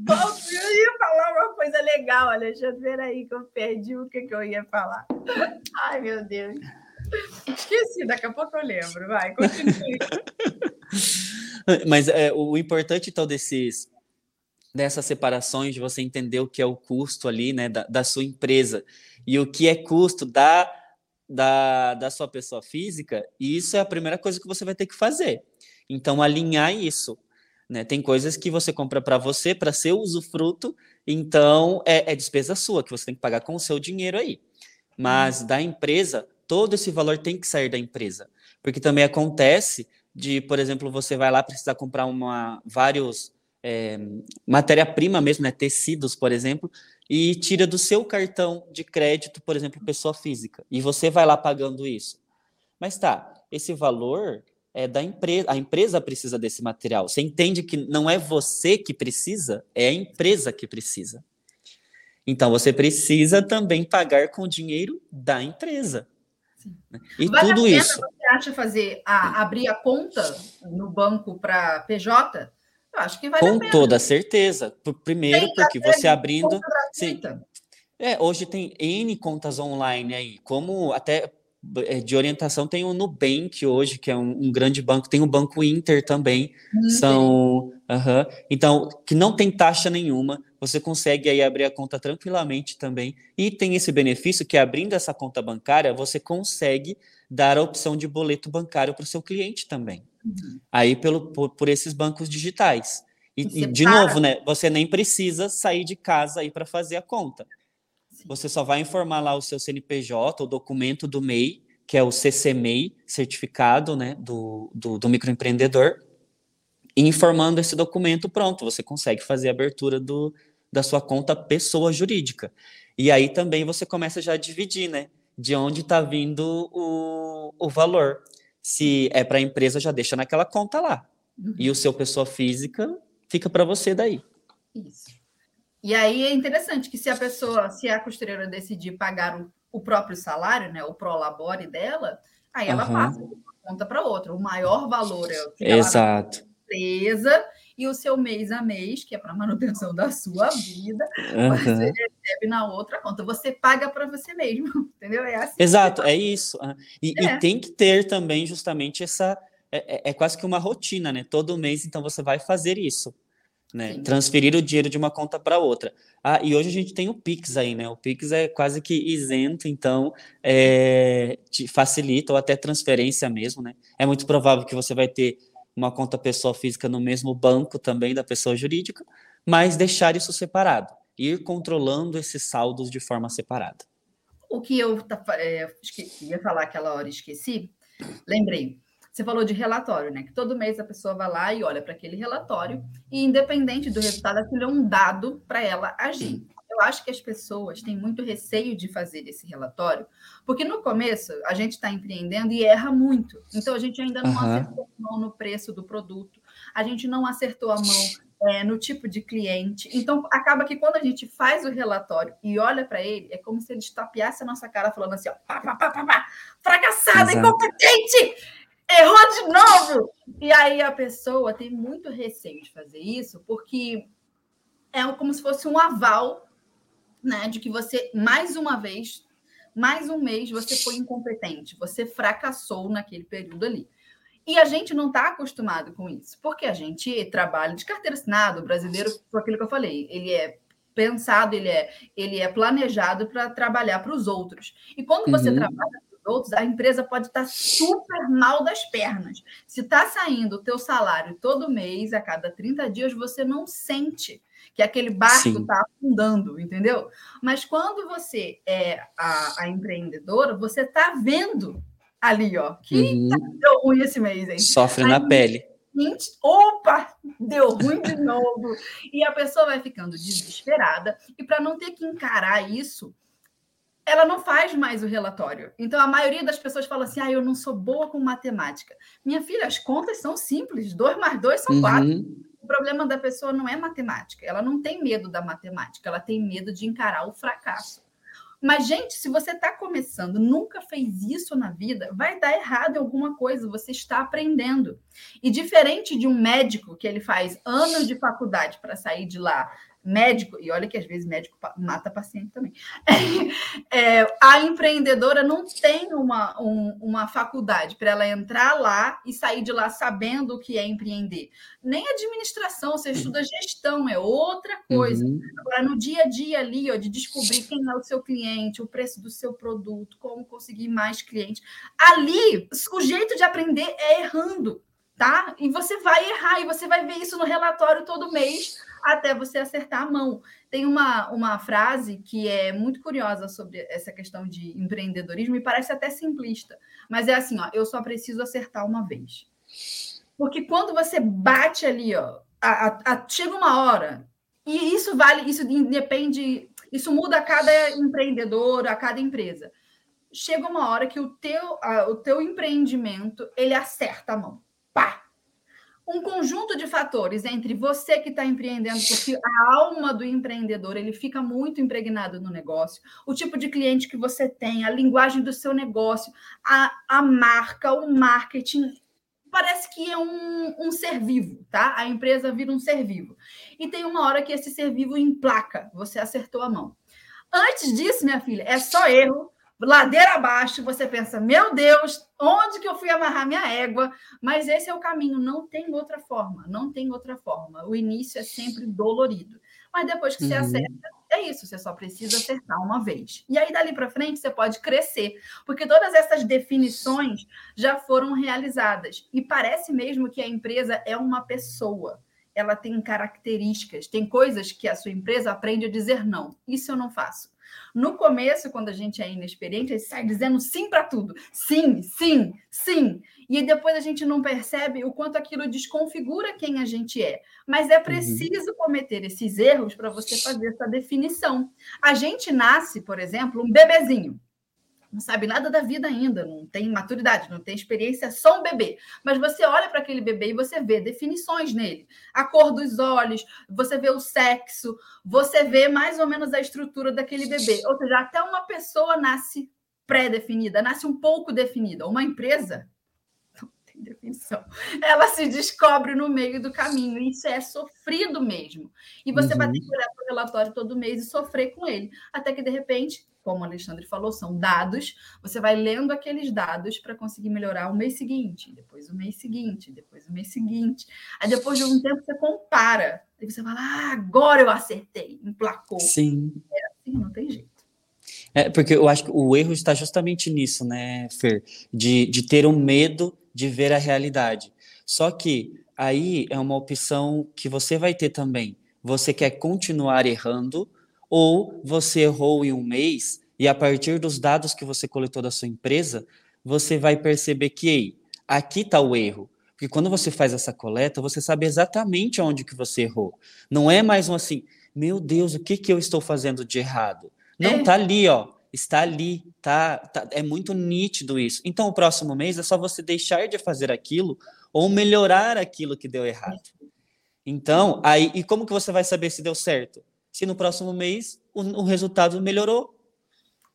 Bom, eu ia falar uma coisa legal, Alexandre. Peraí, que eu perdi o que, que eu ia falar. Ai, meu Deus. Esqueci, daqui a pouco eu lembro. Vai, continue. Mas é, o importante, então, desses, dessas separações, de você entender o que é o custo ali, né, da, da sua empresa e o que é custo da, da, da sua pessoa física, isso é a primeira coisa que você vai ter que fazer. Então, alinhar isso. Né? Tem coisas que você compra para você, para seu usufruto, então é, é, despesa sua, que você tem que pagar com o seu dinheiro aí. Mas da empresa, todo esse valor tem que sair da empresa. Porque também acontece de, por exemplo, você vai lá precisar comprar uma, vários é, matéria-prima mesmo, né, tecidos, por exemplo, e tira do seu cartão de crédito, por exemplo, pessoa física, e você vai lá pagando isso. Mas tá, esse valor é da empresa, a empresa precisa desse material. Você entende que não é você que precisa, é a empresa que precisa. Então você precisa também pagar com o dinheiro da empresa. Né? E vale tudo a isso. Você acha fazer a, abrir a conta no banco para PJ? Eu acho que vale a Com pena. toda certeza. Primeiro, Tem porque você abrindo. Conta Sim. É, hoje tem N contas online aí, como até de orientação tem o Nubank hoje, que é um, um grande banco, tem o Banco Inter também, são, aham. então, que não tem taxa nenhuma, você consegue aí abrir a conta tranquilamente também, e tem esse benefício que abrindo essa conta bancária, você consegue dar a opção de boleto bancário para o seu cliente também, Uhum. aí pelo, por, por esses bancos digitais. E, E de separa. novo, né, você nem precisa sair de casa aí para fazer a conta. Sim. Você só vai informar lá o seu CNPJ, o documento do MEI, que é o CCMEI, certificado né, do, do, do microempreendedor, e informando esse documento, pronto, você consegue fazer a abertura do, da sua conta pessoa jurídica. E aí também você começa já a dividir, né? De onde está vindo o, o valor. Se é para a empresa, já deixa naquela conta lá. Uhum. E o seu pessoa física fica para você daí. Isso. E aí é interessante que se a pessoa, se a costureira decidir pagar o, o próprio salário, né, o prolabore dela, aí ela Aham. passa de uma conta para outra. O maior valor é o que Exato. empresa e o seu mês a mês, que é para manutenção da sua vida, Aham. você recebe na outra conta. Você paga para você mesmo, entendeu? É assim. Exato, é isso. ah. E, e É. tem que ter também justamente essa. É, é- é quase que uma rotina, né? Todo mês, então, você vai fazer isso. Né? Sim. Transferir o dinheiro de uma conta para outra. Ah, e hoje a gente tem o Pix aí, né? O Pix é quase que isento, então é, facilita, ou até transferência mesmo, né? É muito provável que você vai ter uma conta pessoa física no mesmo banco também da pessoa jurídica, mas deixar isso separado, ir controlando esses saldos de forma separada. O que eu é, esque- ia falar aquela hora esqueci, lembrei. Você falou de relatório, né? Que todo mês a pessoa vai lá e olha para aquele relatório, e independente do resultado, aquilo é um dado para ela agir. Eu acho que as pessoas têm muito receio de fazer esse relatório, porque no começo a gente está empreendendo e erra muito. Então a gente ainda não Aham. acertou a mão no preço do produto, a gente não acertou a mão é, no tipo de cliente. Então, acaba que quando a gente faz o relatório e olha para ele, é como se ele estapeasse a nossa cara falando assim, ó, pá, pá, pá, pá, pá, fracassada, Exato. incompetente, errou de novo. E aí a pessoa tem muito receio de fazer isso, porque é como se fosse um aval, né, de que você, mais uma vez, mais um mês, você foi incompetente, você fracassou naquele período ali. E a gente não está acostumado com isso, porque a gente trabalha de carteira assinada, o brasileiro, foi aquilo que eu falei, ele é pensado, ele é, ele é planejado para trabalhar para os outros. E quando você Uhum. trabalha outros, a empresa pode estar super mal das pernas. Se está saindo o teu salário todo mês, a cada 30 dias, você não sente que aquele barco está afundando, entendeu? Mas quando você é a, a empreendedora, você está vendo ali, ó, que Uhum. deu ruim esse mês, hein? Sofre na Aí- pele. Gente, opa, deu ruim de novo. E a pessoa vai ficando desesperada. E para não ter que encarar isso, ela não faz mais o relatório. Então, a maioria das pessoas fala assim: ah, eu não sou boa com matemática. Minha filha, as contas são simples: dois mais dois são quatro. Uhum. O problema da pessoa não é matemática. Ela não tem medo da matemática, ela tem medo de encarar o fracasso. Mas, gente, se você está começando, nunca fez isso na vida, vai dar errado em alguma coisa, você está aprendendo. E diferente de um médico que ele faz anos de faculdade para sair de lá médico, e olha que às vezes médico mata paciente também. É, a empreendedora não tem uma, um, uma faculdade para ela entrar lá e sair de lá sabendo o que é empreender. Nem administração, você estuda gestão, é outra coisa. Uhum. Agora, no dia a dia ali, ó, de descobrir quem é o seu cliente, o preço do seu produto, como conseguir mais clientes. Ali, o jeito de aprender é errando tá? E você vai errar, e você vai ver isso no relatório todo mês até você acertar a mão. Tem uma, uma frase que é muito curiosa sobre essa questão de empreendedorismo e parece até simplista, mas é assim, ó, eu só preciso acertar uma vez. Porque quando você bate ali, ó, a, a, a, chega uma hora, e isso vale, isso depende, isso muda a cada empreendedor, a cada empresa. Chega uma hora que o teu, o teu empreendimento, ele acerta a mão. Pá! Um conjunto de fatores entre você que está empreendendo, porque a alma do empreendedor ele fica muito impregnado no negócio, o tipo de cliente que você tem, a linguagem do seu negócio, a, a marca, o marketing. Parece que é um, um ser vivo, tá? A empresa vira um ser vivo. E tem uma hora que esse ser vivo emplaca, você acertou a mão. Antes disso, minha filha, é só erro, ladeira abaixo, você pensa, meu Deus, onde que eu fui amarrar minha égua? Mas esse é o caminho, não tem outra forma, não tem outra forma. O início é sempre dolorido. Mas depois que uhum. você acerta, é isso, você só precisa acertar uma vez. E aí, dali para frente, você pode crescer, porque todas essas definições já foram realizadas. E parece mesmo que a empresa é uma pessoa. Ela tem características, tem coisas que a sua empresa aprende a dizer não. Isso eu não faço. No começo, quando a gente é inexperiente, a gente sai dizendo sim para tudo. Sim, sim, sim. E depois a gente não percebe o quanto aquilo desconfigura quem a gente é. Mas é uhum. preciso uhum. cometer esses erros para você fazer essa definição. A gente nasce, por exemplo, um bebezinho não sabe nada da vida ainda, não tem maturidade, não tem experiência, é só um bebê. Mas você olha para aquele bebê e você vê definições nele. A cor dos olhos, você vê o sexo, você vê mais ou menos a estrutura daquele bebê. Ou seja, até uma pessoa nasce pré-definida, nasce um pouco definida. Uma empresa não tem definição. Ela se descobre no meio do caminho. Isso é sofrido mesmo. E você uhum. vai ter que olhar para o relatório todo mês e sofrer com ele. Até que, de repente, como o Alexandre falou, são dados. Você vai lendo aqueles dados para conseguir melhorar o mês seguinte, depois o mês seguinte, depois o mês seguinte. Aí depois de um tempo você compara. Aí você fala, ah, agora eu acertei, emplacou. Sim. É assim, não tem jeito. É, porque eu acho que o erro está justamente nisso, né, Fer? De, de ter um medo de ver a realidade. Só que aí é uma opção que você vai ter também. Você quer continuar errando ou você errou em um mês e a partir dos dados que você coletou da sua empresa, você vai perceber que ei, aqui está o erro. Porque quando você faz essa coleta, você sabe exatamente onde que você errou. Não é mais um assim, meu Deus, o que, que eu estou fazendo de errado? Não, é. tá ali, ó. Está ali, tá, tá, é muito nítido isso. Então, o próximo mês é só você deixar de fazer aquilo ou melhorar aquilo que deu errado. Então, aí, e como que você vai saber se deu certo? Se no próximo mês o, o resultado melhorou.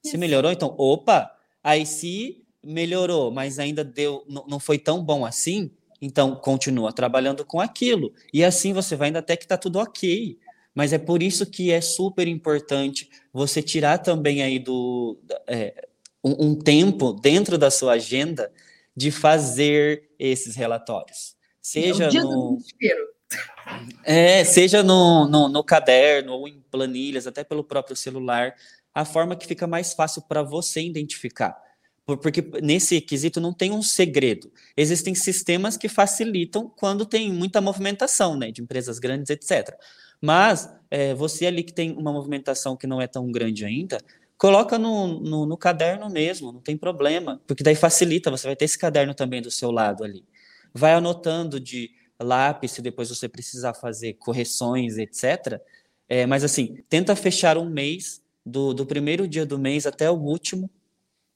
Isso. Se melhorou, então, opa, aí se melhorou, mas ainda deu, não, não foi tão bom assim, então continua trabalhando com aquilo. E assim você vai ainda até que está tudo ok. Mas é por isso que é super importante você tirar também aí do é, um, um, tempo dentro da sua agenda de fazer esses relatórios. Seja é no. Desespero. É, seja no, no, no, caderno ou em planilhas, até pelo próprio celular, a forma que fica mais fácil para você identificar. Porque nesse quesito não tem um segredo. Existem sistemas que facilitam quando tem muita movimentação, né, de empresas grandes, etc. Mas é, você ali que tem uma movimentação que não é tão grande ainda, coloca no, no, no caderno mesmo, não tem problema, porque daí facilita, você vai ter esse caderno também do seu lado ali. Vai anotando de lápis, se depois você precisar fazer correções, etc. É, mas assim, tenta fechar um mês do, do primeiro dia do mês até o último,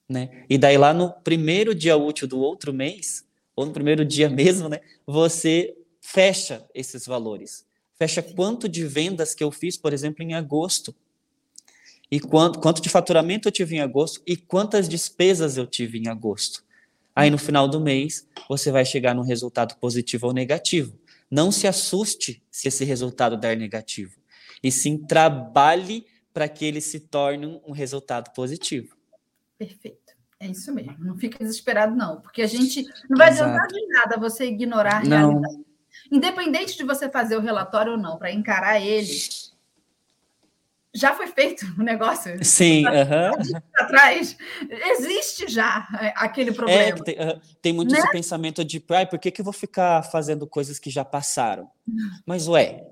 né? E daí lá no primeiro dia útil do outro mês, ou no primeiro dia mesmo, né? Você fecha esses valores. Fecha quanto de vendas que eu fiz, por exemplo, em agosto. E quanto, quanto de faturamento eu tive em agosto e quantas despesas eu tive em agosto. Aí no final do mês, você vai chegar no resultado positivo ou negativo. Não se assuste se esse resultado der negativo. E sim trabalhe para que ele se torne um resultado positivo. Perfeito. É isso mesmo. Não fica desesperado, não. Porque a gente não vai Exato. adiantar de nada você ignorar a não. realidade. Independente de você fazer o relatório ou não, para encarar ele, já foi feito o negócio. Sim, uhum. atrás existe já aquele é, problema. É, tem, uh, tem muito né? esse pensamento de, ai, por que, que eu vou ficar fazendo coisas que já passaram? Mas, ué,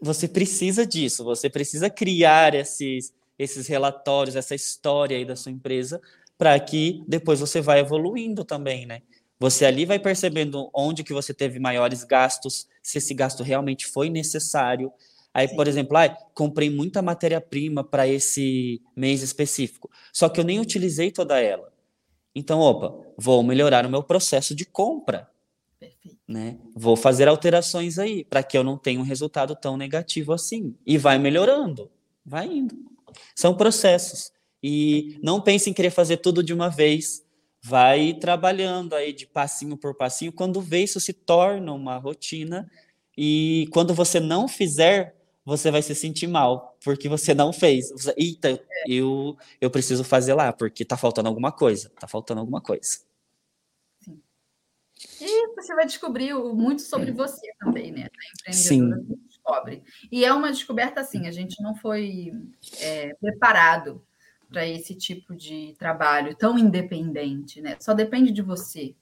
você precisa disso, você precisa criar esses, esses relatórios, essa história aí da sua empresa, para que depois você vai evoluindo também, né? Você ali vai percebendo onde que você teve maiores gastos, se esse gasto realmente foi necessário. Aí, Sim. por exemplo, ah, comprei muita matéria-prima para esse mês específico, só que eu nem utilizei toda ela. Então, opa, vou melhorar o meu processo de compra. Perfeito. Né? Vou fazer alterações aí para que eu não tenha um resultado tão negativo assim. E vai melhorando, vai indo. São processos. E não pense em querer fazer tudo de uma vez vai trabalhando aí de passinho por passinho, quando vê isso se torna uma rotina e quando você não fizer, você vai se sentir mal, porque você não fez. Você, Eita, eu, eu preciso fazer lá, porque tá faltando alguma coisa, tá faltando alguma coisa. Sim. E você vai descobrir muito sobre você também, né? A Sim. descobre. E é uma descoberta assim, a gente não foi é, preparado para esse tipo de trabalho tão independente, né? Só depende de você.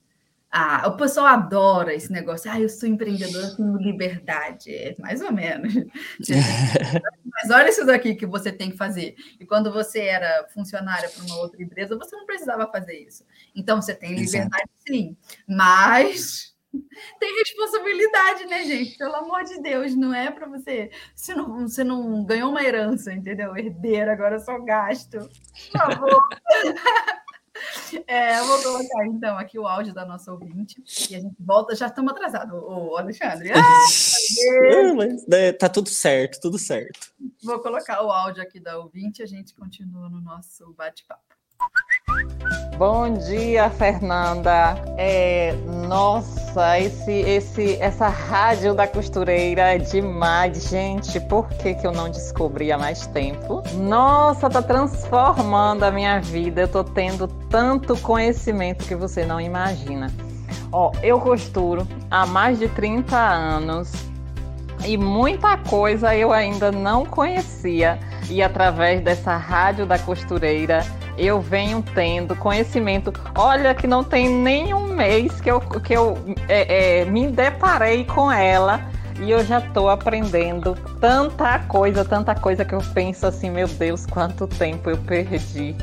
Ah, o pessoal adora esse negócio. Ah, eu sou empreendedora, tenho liberdade. É, mais ou menos. Mas olha isso daqui que você tem que fazer. E quando você era funcionária para uma outra empresa, você não precisava fazer isso. Então, você tem liberdade, Exato. sim. Mas tem responsabilidade, né, gente? Pelo amor de Deus, não é para você. Você não, você não ganhou uma herança, entendeu? Herdeira, agora só gasto. Por favor. É, eu vou colocar então aqui o áudio da nossa ouvinte e a gente volta. Já estamos atrasados, o Alexandre. Ah, né, tá tudo certo, tudo certo. Vou colocar o áudio aqui da ouvinte e a gente continua no nosso bate-papo. Bom dia, Fernanda. É, nossa, esse, esse, essa rádio da costureira é demais, gente. Por que, que eu não descobri há mais tempo? Nossa, tá transformando a minha vida. Eu tô tendo tanto conhecimento que você não imagina. Ó, eu costuro há mais de 30 anos e muita coisa eu ainda não conhecia. E através dessa rádio da costureira eu venho tendo conhecimento. Olha, que não tem nenhum mês que eu, que eu é, é, me deparei com ela e eu já estou aprendendo tanta coisa, tanta coisa que eu penso assim, meu Deus, quanto tempo eu perdi.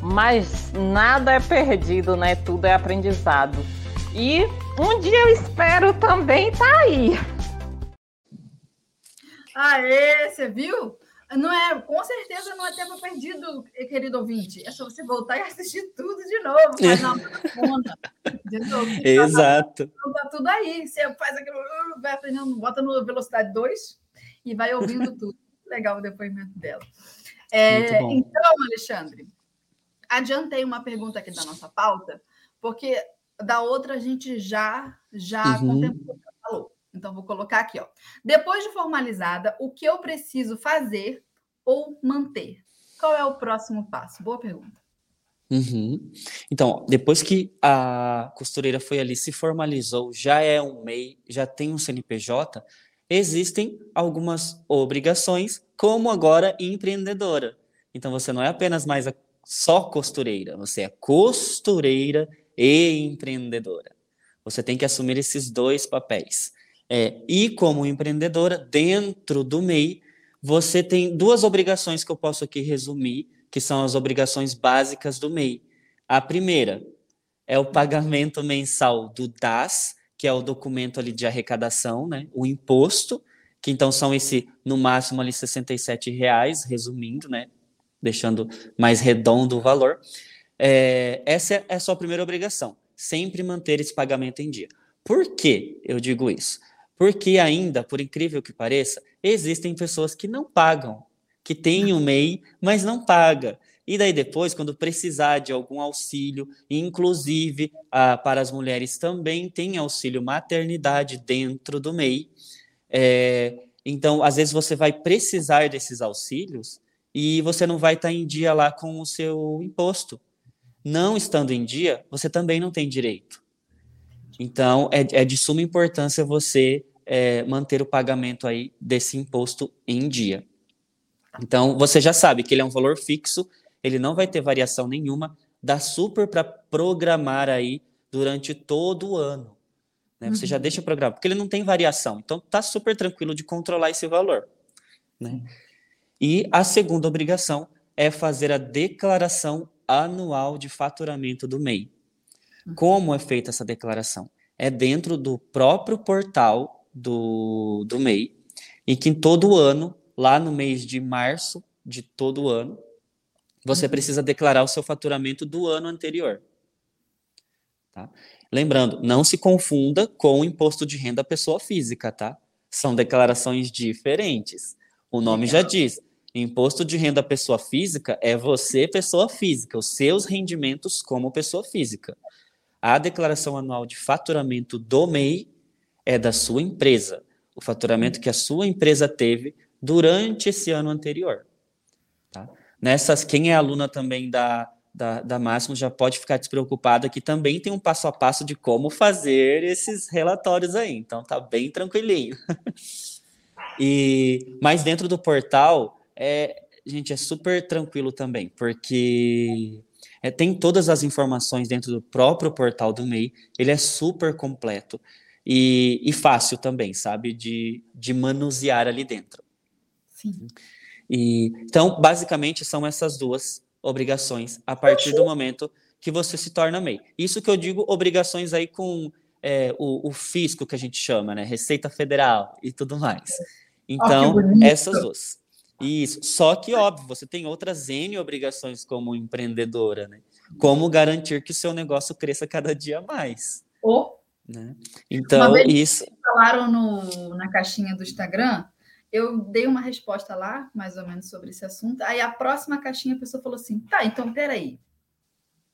Mas nada é perdido, né? Tudo é aprendizado. E um dia eu espero também estar tá aí. Aê, você viu? Não é, com certeza não é tempo perdido, querido ouvinte. É só você voltar e assistir tudo de novo. Faz uma maratona. Exato. Tá, tudo aí. Você faz aquilo, uh, vai aprendendo, bota no velocidade 2 e vai ouvindo tudo. Legal o depoimento dela. É, então, Alexandre, adiantei uma pergunta aqui da nossa pauta, porque da outra a gente já já uhum. contemplou. Então, vou colocar aqui, ó. Depois de formalizada, o que eu preciso fazer ou manter? Qual é o próximo passo? Boa pergunta. Uhum. Então, depois que a costureira foi ali, se formalizou, já é um MEI, já tem um CNPJ, existem algumas obrigações, como agora empreendedora. Então, você não é apenas mais a, só costureira, você é costureira e empreendedora. Você tem que assumir esses dois papéis. É, e como empreendedora, dentro do MEI, você tem duas obrigações que eu posso aqui resumir, que são as obrigações básicas do MEI. A primeira é o pagamento mensal do DAS, que é o documento ali de arrecadação, né? o imposto, que então são esse, no máximo ali, R$ reais, resumindo, né? deixando mais redondo o valor. É, essa é a sua primeira obrigação, sempre manter esse pagamento em dia. Por que eu digo isso? Porque ainda, por incrível que pareça, existem pessoas que não pagam, que têm o MEI, mas não paga. E daí depois, quando precisar de algum auxílio, inclusive ah, para as mulheres também tem auxílio maternidade dentro do MEI. É, então, às vezes você vai precisar desses auxílios e você não vai estar em dia lá com o seu imposto. Não estando em dia, você também não tem direito. Então, é, é de suma importância você é, manter o pagamento aí desse imposto em dia. Então, você já sabe que ele é um valor fixo, ele não vai ter variação nenhuma, dá super para programar aí durante todo o ano. Né? Você uhum. já deixa programado, porque ele não tem variação. Então, tá super tranquilo de controlar esse valor. Né? E a segunda obrigação é fazer a declaração anual de faturamento do MEI. Uhum. Como é feita essa declaração? É dentro do próprio portal do, do MEI, e que em todo ano, lá no mês de março de todo ano, você uhum. precisa declarar o seu faturamento do ano anterior. Tá? Lembrando, não se confunda com o imposto de renda pessoa física, tá? São declarações diferentes. O nome já diz. Imposto de renda pessoa física é você, pessoa física, os seus rendimentos como pessoa física. A declaração anual de faturamento do MEI é da sua empresa, o faturamento que a sua empresa teve durante esse ano anterior. Tá? Nessas, quem é aluna também da, da, da Máximo já pode ficar despreocupada que também tem um passo a passo de como fazer esses relatórios aí. Então tá bem tranquilinho. e mas dentro do portal é, gente, é super tranquilo também, porque é, tem todas as informações dentro do próprio portal do MEI, ele é super completo e, e fácil também, sabe, de, de manusear ali dentro. Sim. E, então, basicamente, são essas duas obrigações a partir do momento que você se torna MEI. Isso que eu digo, obrigações aí com é, o, o, fisco que a gente chama, né? Receita Federal e tudo mais. Então, oh, essas duas. Isso. Só que, óbvio, você tem outras N obrigações como empreendedora, né? Como garantir que o seu negócio cresça cada dia mais. Oh. Né? Então, isso. Falaram no, na caixinha do Instagram, eu dei uma resposta lá, mais ou menos, sobre esse assunto. Aí a próxima caixinha a pessoa falou assim: tá, então peraí.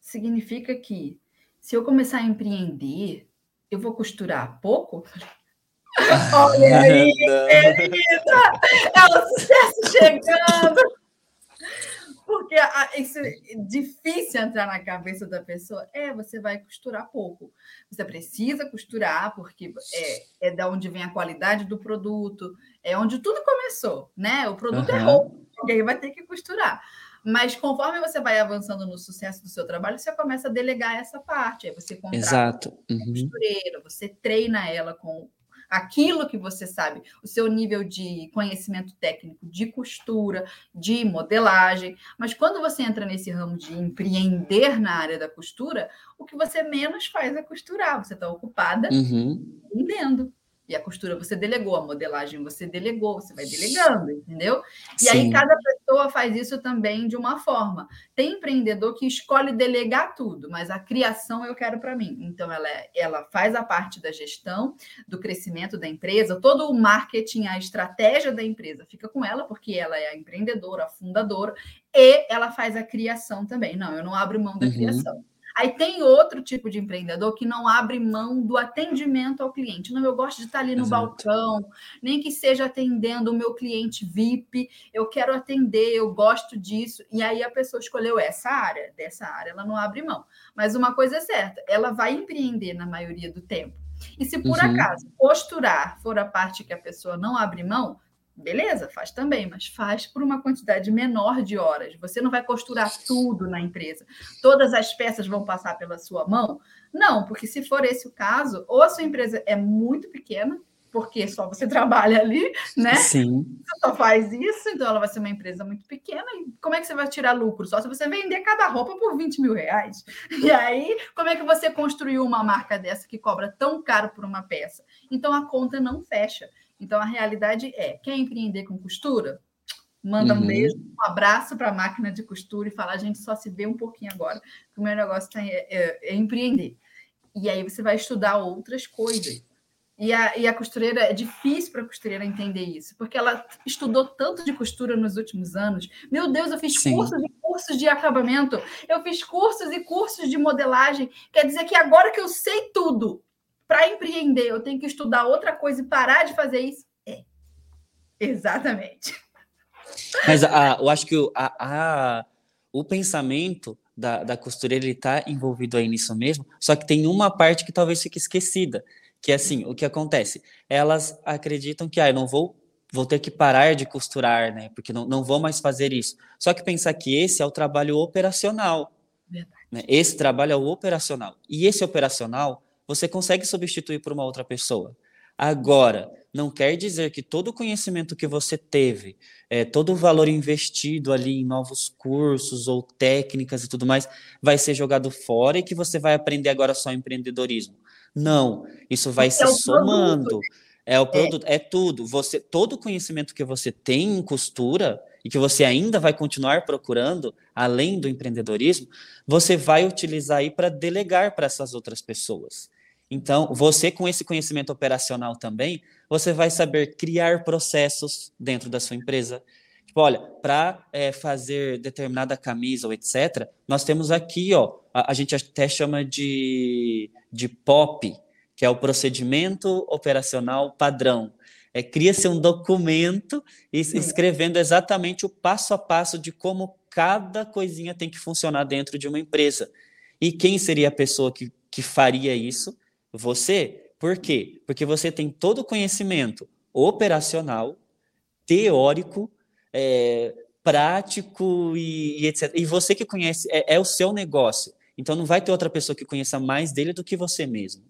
Significa que se eu começar a empreender, eu vou costurar pouco? Olha aí, querida! É o sucesso chegando! Porque isso é difícil entrar na cabeça da pessoa. É, você vai costurar pouco. Você precisa costurar, porque é, é da onde vem a qualidade do produto, é onde tudo começou, né? O produto uhum. é roupa, alguém vai ter que costurar. Mas conforme você vai avançando no sucesso do seu trabalho, você começa a delegar essa parte. Aí você contrata Exato. Uhum. costureira, você treina ela com aquilo que você sabe, o seu nível de conhecimento técnico de costura, de modelagem. Mas quando você entra nesse ramo de empreender na área da costura, o que você menos faz é costurar. Você está ocupada uhum. vendendo. E a costura você delegou, a modelagem você delegou, você vai delegando, entendeu? E Sim. aí cada pessoa faz isso também de uma forma. Tem empreendedor que escolhe delegar tudo, mas a criação eu quero para mim. Então ela, é, ela faz a parte da gestão, do crescimento da empresa, todo o marketing, a estratégia da empresa fica com ela, porque ela é a empreendedora, a fundadora, e ela faz a criação também. Não, eu não abro mão da uhum. criação. Aí tem outro tipo de empreendedor que não abre mão do atendimento ao cliente. Não, eu gosto de estar ali no Exato. balcão, nem que seja atendendo o meu cliente VIP, eu quero atender, eu gosto disso. E aí a pessoa escolheu essa área, dessa área ela não abre mão. Mas uma coisa é certa, ela vai empreender na maioria do tempo. E se por uhum. acaso posturar for a parte que a pessoa não abre mão, Beleza, faz também, mas faz por uma quantidade menor de horas. Você não vai costurar tudo na empresa. Todas as peças vão passar pela sua mão? Não, porque se for esse o caso, ou a sua empresa é muito pequena, porque só você trabalha ali, né? Sim. Você só faz isso, então ela vai ser uma empresa muito pequena. E como é que você vai tirar lucro? Só se você vender cada roupa por 20 mil reais. E aí, como é que você construiu uma marca dessa que cobra tão caro por uma peça? Então a conta não fecha. Então, a realidade é: quer empreender com costura? Manda uhum. um beijo, um abraço para a máquina de costura e fala: a gente só se vê um pouquinho agora, que o meu negócio tá, é, é, é empreender. E aí você vai estudar outras coisas. E a, e a costureira, é difícil para a costureira entender isso, porque ela estudou tanto de costura nos últimos anos. Meu Deus, eu fiz Sim. cursos e cursos de acabamento, eu fiz cursos e cursos de modelagem. Quer dizer que agora que eu sei tudo para empreender, eu tenho que estudar outra coisa e parar de fazer isso? É, exatamente. Mas a, eu acho que o, a, a, o pensamento da, da costureira está envolvido aí nisso mesmo, só que tem uma parte que talvez fique esquecida, que é assim, o que acontece? Elas acreditam que, ah, eu não vou, vou ter que parar de costurar, né? Porque não, não vou mais fazer isso. Só que pensar que esse é o trabalho operacional. Né? Esse trabalho é o operacional. E esse operacional, você consegue substituir por uma outra pessoa. Agora, não quer dizer que todo o conhecimento que você teve, é, todo o valor investido ali em novos cursos ou técnicas e tudo mais, vai ser jogado fora e que você vai aprender agora só empreendedorismo. Não, isso vai Porque se é somando. Produto. É o é. produto, é. é tudo. Você, todo o conhecimento que você tem em costura e que você ainda vai continuar procurando, além do empreendedorismo, você vai utilizar aí para delegar para essas outras pessoas. Então, você com esse conhecimento operacional também, você vai saber criar processos dentro da sua empresa. Tipo, olha, para é, fazer determinada camisa ou etc., nós temos aqui, ó, a, a gente até chama de de POP, que é o procedimento operacional padrão. É, Cria-se um documento escrevendo exatamente o passo a passo de como cada coisinha tem que funcionar dentro de uma empresa. E quem seria a pessoa que, que faria isso? Você. Por quê? Porque você tem todo o conhecimento operacional, teórico, é, prático e, e, etc. E você que conhece, é, é o seu negócio. Então não vai ter outra pessoa que conheça mais dele do que você mesmo.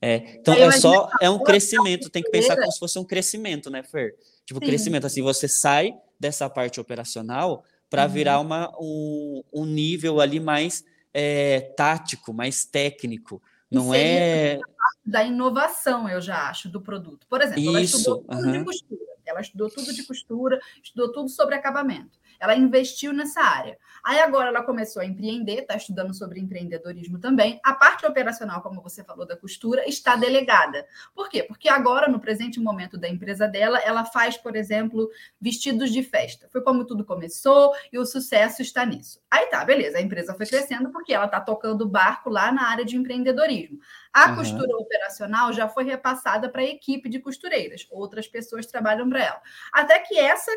É, então é só é um crescimento, tem que pensar como se fosse um crescimento, né, Fer? Tipo, Sim. crescimento assim, você sai dessa parte operacional para uhum. virar uma, um, um nível ali mais é, tático, mais técnico. Não é da inovação, eu já acho, do produto. Por exemplo, ela estudou tudo uhum. de costura. Ela estudou tudo de costura, estudou tudo sobre acabamento. Ela investiu nessa área. Aí agora ela começou a empreender, está estudando sobre empreendedorismo também. A parte operacional, como você falou, da costura, está delegada. Por quê? Porque agora, no presente momento da empresa dela, ela faz, por exemplo, vestidos de festa. Foi como tudo começou e o sucesso está nisso. Aí tá, beleza, a empresa foi crescendo porque ela está tocando o barco lá na área de empreendedorismo. A uhum. costura operacional já foi repassada para a equipe de costureiras. Outras pessoas trabalham para ela. Até que essa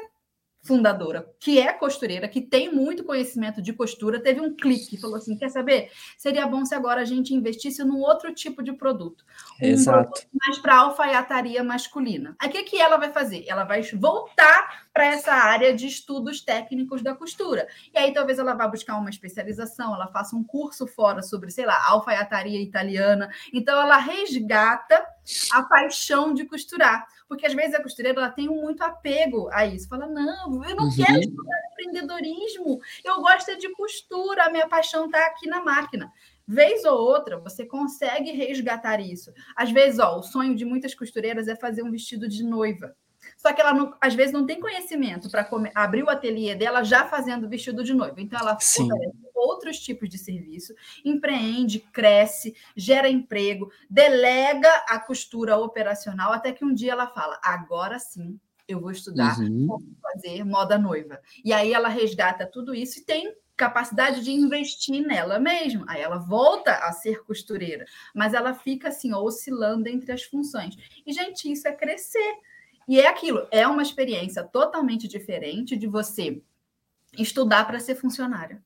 fundadora, que é costureira, que tem muito conhecimento de costura, teve um clique, falou assim: quer saber? Seria bom se agora a gente investisse num outro tipo de produto. Um Exato. produto mais para alfaiataria masculina. Aí o que, que ela vai fazer? Ela vai voltar para essa área de estudos técnicos da costura. E aí talvez ela vá buscar uma especialização, ela faça um curso fora sobre, sei lá, alfaiataria italiana. Então ela resgata a paixão de costurar. Porque às vezes a costureira ela tem muito apego a isso. Fala, não, eu não uhum. quero estudar empreendedorismo, eu gosto de costura, a minha paixão está aqui na máquina. Vez ou outra, você consegue resgatar isso. Às vezes, ó, o sonho de muitas costureiras é fazer um vestido de noiva. Só que ela, não, às vezes, não tem conhecimento para abrir o ateliê dela já fazendo vestido de noiva. Então, ela Sim. oferece outros tipos de serviço, empreende, cresce, gera emprego, delega a costura operacional, até que um dia ela fala: agora sim, eu vou estudar uhum. como fazer moda noiva. E aí ela resgata tudo isso e tem capacidade de investir nela mesma. Aí ela volta a ser costureira, mas ela fica assim oscilando entre as funções. E gente, isso é crescer. E é aquilo, é uma experiência totalmente diferente de você estudar para ser funcionária.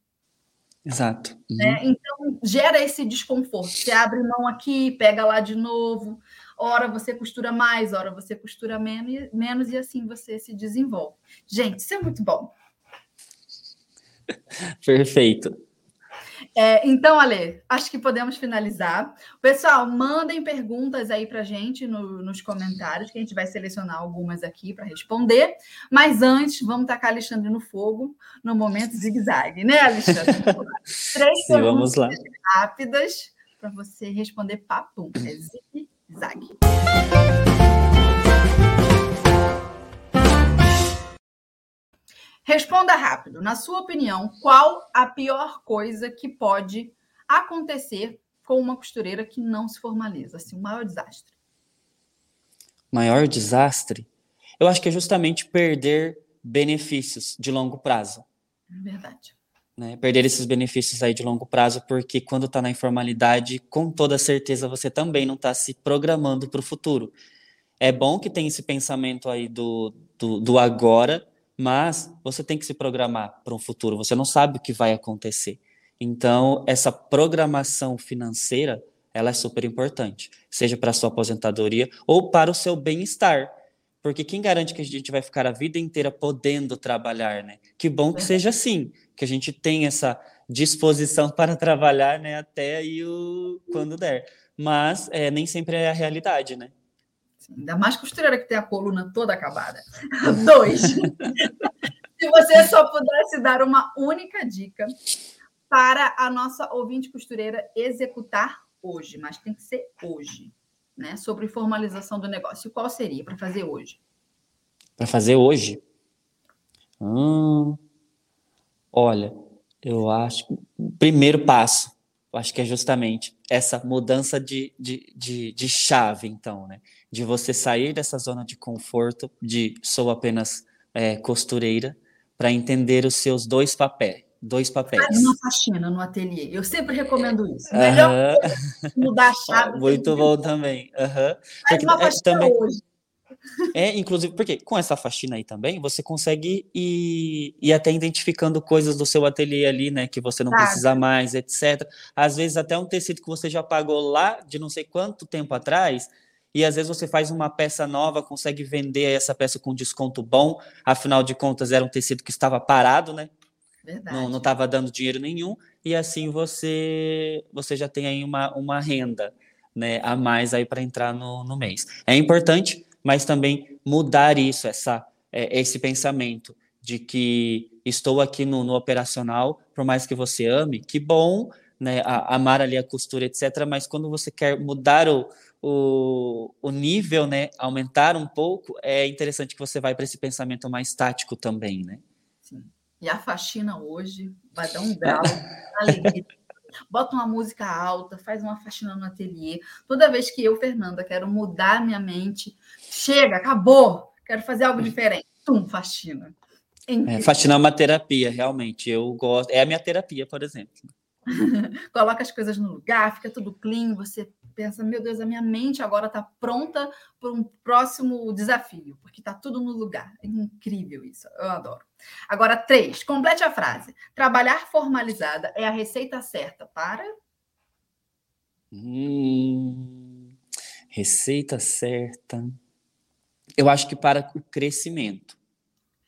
Exato. Uhum. Né? Então, gera esse desconforto. Você abre mão aqui, pega lá de novo. Ora você costura mais, ora você costura menos, menos e assim você se desenvolve. Gente, isso é muito bom. Perfeito. É, então, Ale, acho que podemos finalizar. Pessoal, mandem perguntas aí para gente no, nos comentários, que a gente vai selecionar algumas aqui para responder. Mas antes, vamos tacar Alexandre no fogo no momento zigue-zague, né, Alexandre? Três Sim, vamos lá. rápidas para você responder papo. É zigue-zague. Responda rápido. Na sua opinião, qual a pior coisa que pode acontecer com uma costureira que não se formaliza? Assim, o maior desastre. Maior desastre? Eu acho que é justamente perder benefícios de longo prazo. Verdade. Né? Perder esses benefícios aí de longo prazo, porque quando está na informalidade, com toda certeza você também não está se programando para o futuro. É bom que tenha esse pensamento aí do, do, do agora, mas você tem que se programar para um futuro. Você não sabe o que vai acontecer. Então, essa programação financeira, ela é super importante, seja para a sua aposentadoria ou para o seu bem-estar. Porque quem garante que a gente vai ficar a vida inteira podendo trabalhar, né? Que bom que seja assim, que a gente tenha essa disposição para trabalhar, né, até aí o quando der. Mas é, nem sempre é a realidade, né? Ainda mais costureira que tem a coluna toda acabada. Dois. Se você só pudesse dar uma única dica para a nossa ouvinte costureira executar hoje, mas tem que ser hoje, né? Sobre formalização do negócio. Qual seria para fazer hoje? Para fazer hoje? Hum, olha, eu acho primeiro passo, eu acho que é justamente essa mudança de, de, de, de chave, então, né? De você sair dessa zona de conforto, de sou apenas é, costureira, para entender os seus dois papéis dois papéis. Faz uma faxina no ateliê. Eu sempre recomendo isso. Melhor mudar a chave. Muito bom também. Uhum. Faz porque, uma é, faxina é, também, hoje. É, inclusive, porque com essa faxina aí também, você consegue ir, ir até identificando coisas do seu ateliê ali, né? Que você não claro. precisa mais, etc. Às vezes até um tecido que você já pagou lá de não sei quanto tempo atrás, e às vezes você faz uma peça nova, consegue vender essa peça com desconto bom, afinal de contas era um tecido que estava parado, né? Verdade. Não estava dando dinheiro nenhum, e assim você você já tem aí uma, uma renda né, a mais aí para entrar no, no mês. É importante, mas também mudar isso, essa, é, esse pensamento de que estou aqui no, no, operacional, por mais que você ame, que bom, né, a, amar ali a costura, etc., mas quando você quer mudar o, o, o nível, né, aumentar um pouco, é interessante que você vai para esse pensamento mais tático também, né? E a faxina hoje vai dar um grau, alegria. Bota uma música alta, faz uma faxina no ateliê. Toda vez que eu, Fernanda, quero mudar minha mente, chega, acabou, quero fazer algo diferente. Tum, faxina. É, faxina é uma terapia, realmente. Eu gosto. É a minha terapia, por exemplo. Coloca as coisas no lugar, fica tudo clean, você pensa, meu Deus, a minha mente agora está pronta para um próximo desafio, porque está tudo no lugar. É incrível isso, eu adoro. Agora, três, complete a frase. Trabalhar formalizada é a receita certa para. Hum, receita certa. Eu acho que para o crescimento.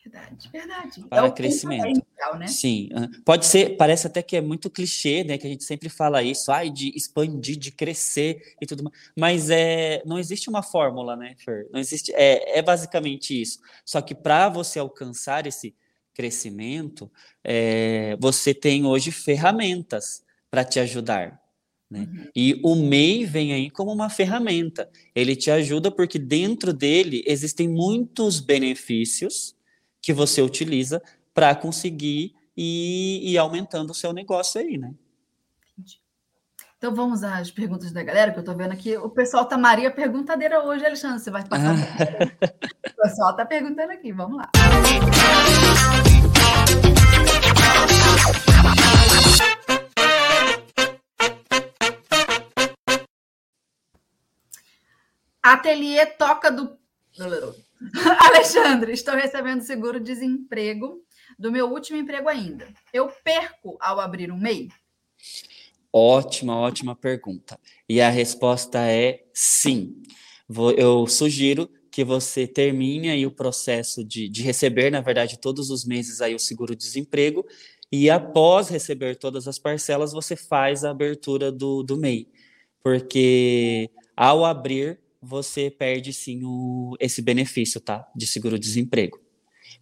Verdade, verdade. Para é crescimento. né? Sim. Pode ser, parece até que é muito clichê, né? Que a gente sempre fala isso, ai, de expandir, de crescer e tudo mais. Mas é, não existe uma fórmula, né, Fer? Não existe. É, é basicamente isso. Só que para você alcançar esse crescimento, é, você tem hoje ferramentas para te ajudar. Né? Uhum. E o MEI vem aí como uma ferramenta. Ele te ajuda porque dentro dele existem muitos benefícios que você utiliza para conseguir ir, ir, aumentando o seu negócio aí, né? Então vamos às perguntas da galera, que eu estou vendo aqui. O pessoal tá Maria perguntadeira hoje, Alexandre. Você vai passar. o pessoal está perguntando aqui, vamos lá. Ateliê toca do. Alexandre, estou recebendo seguro-desemprego do meu último emprego ainda. Eu perco ao abrir um MEI? Ótima, ótima pergunta. E a resposta é sim. eu sugiro que você termine aí o processo de, de receber, na verdade, todos os meses aí o seguro-desemprego e após receber todas as parcelas, você faz a abertura do, do MEI. Porque ao abrir, você perde sim o, esse benefício, tá? De seguro-desemprego.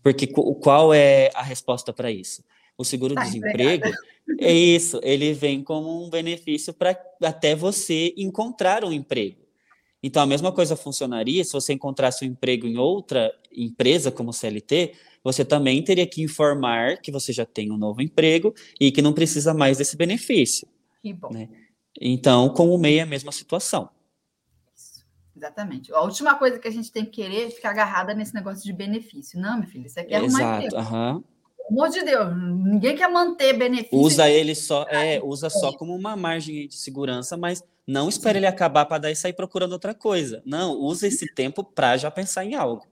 Porque qual é a resposta para isso? O seguro-desemprego tá é isso, ele vem como um benefício para até você encontrar um emprego. Então, a mesma coisa funcionaria se você encontrasse um emprego em outra empresa, como CLT, você também teria que informar que você já tem um novo emprego e que não precisa mais desse benefício. Que bom. Né? Então, com o MEI é a mesma situação. Exatamente. A última coisa que a gente tem que querer é ficar agarrada nesse negócio de benefício. Não, meu filho, isso aqui é arrumar Exato. Pelo amor de Deus, ninguém quer manter benefício. Usa ele só, é, usa só como uma margem de segurança, mas não espere ele acabar para daí sair procurando outra coisa. Não, usa esse tempo para já pensar em algo.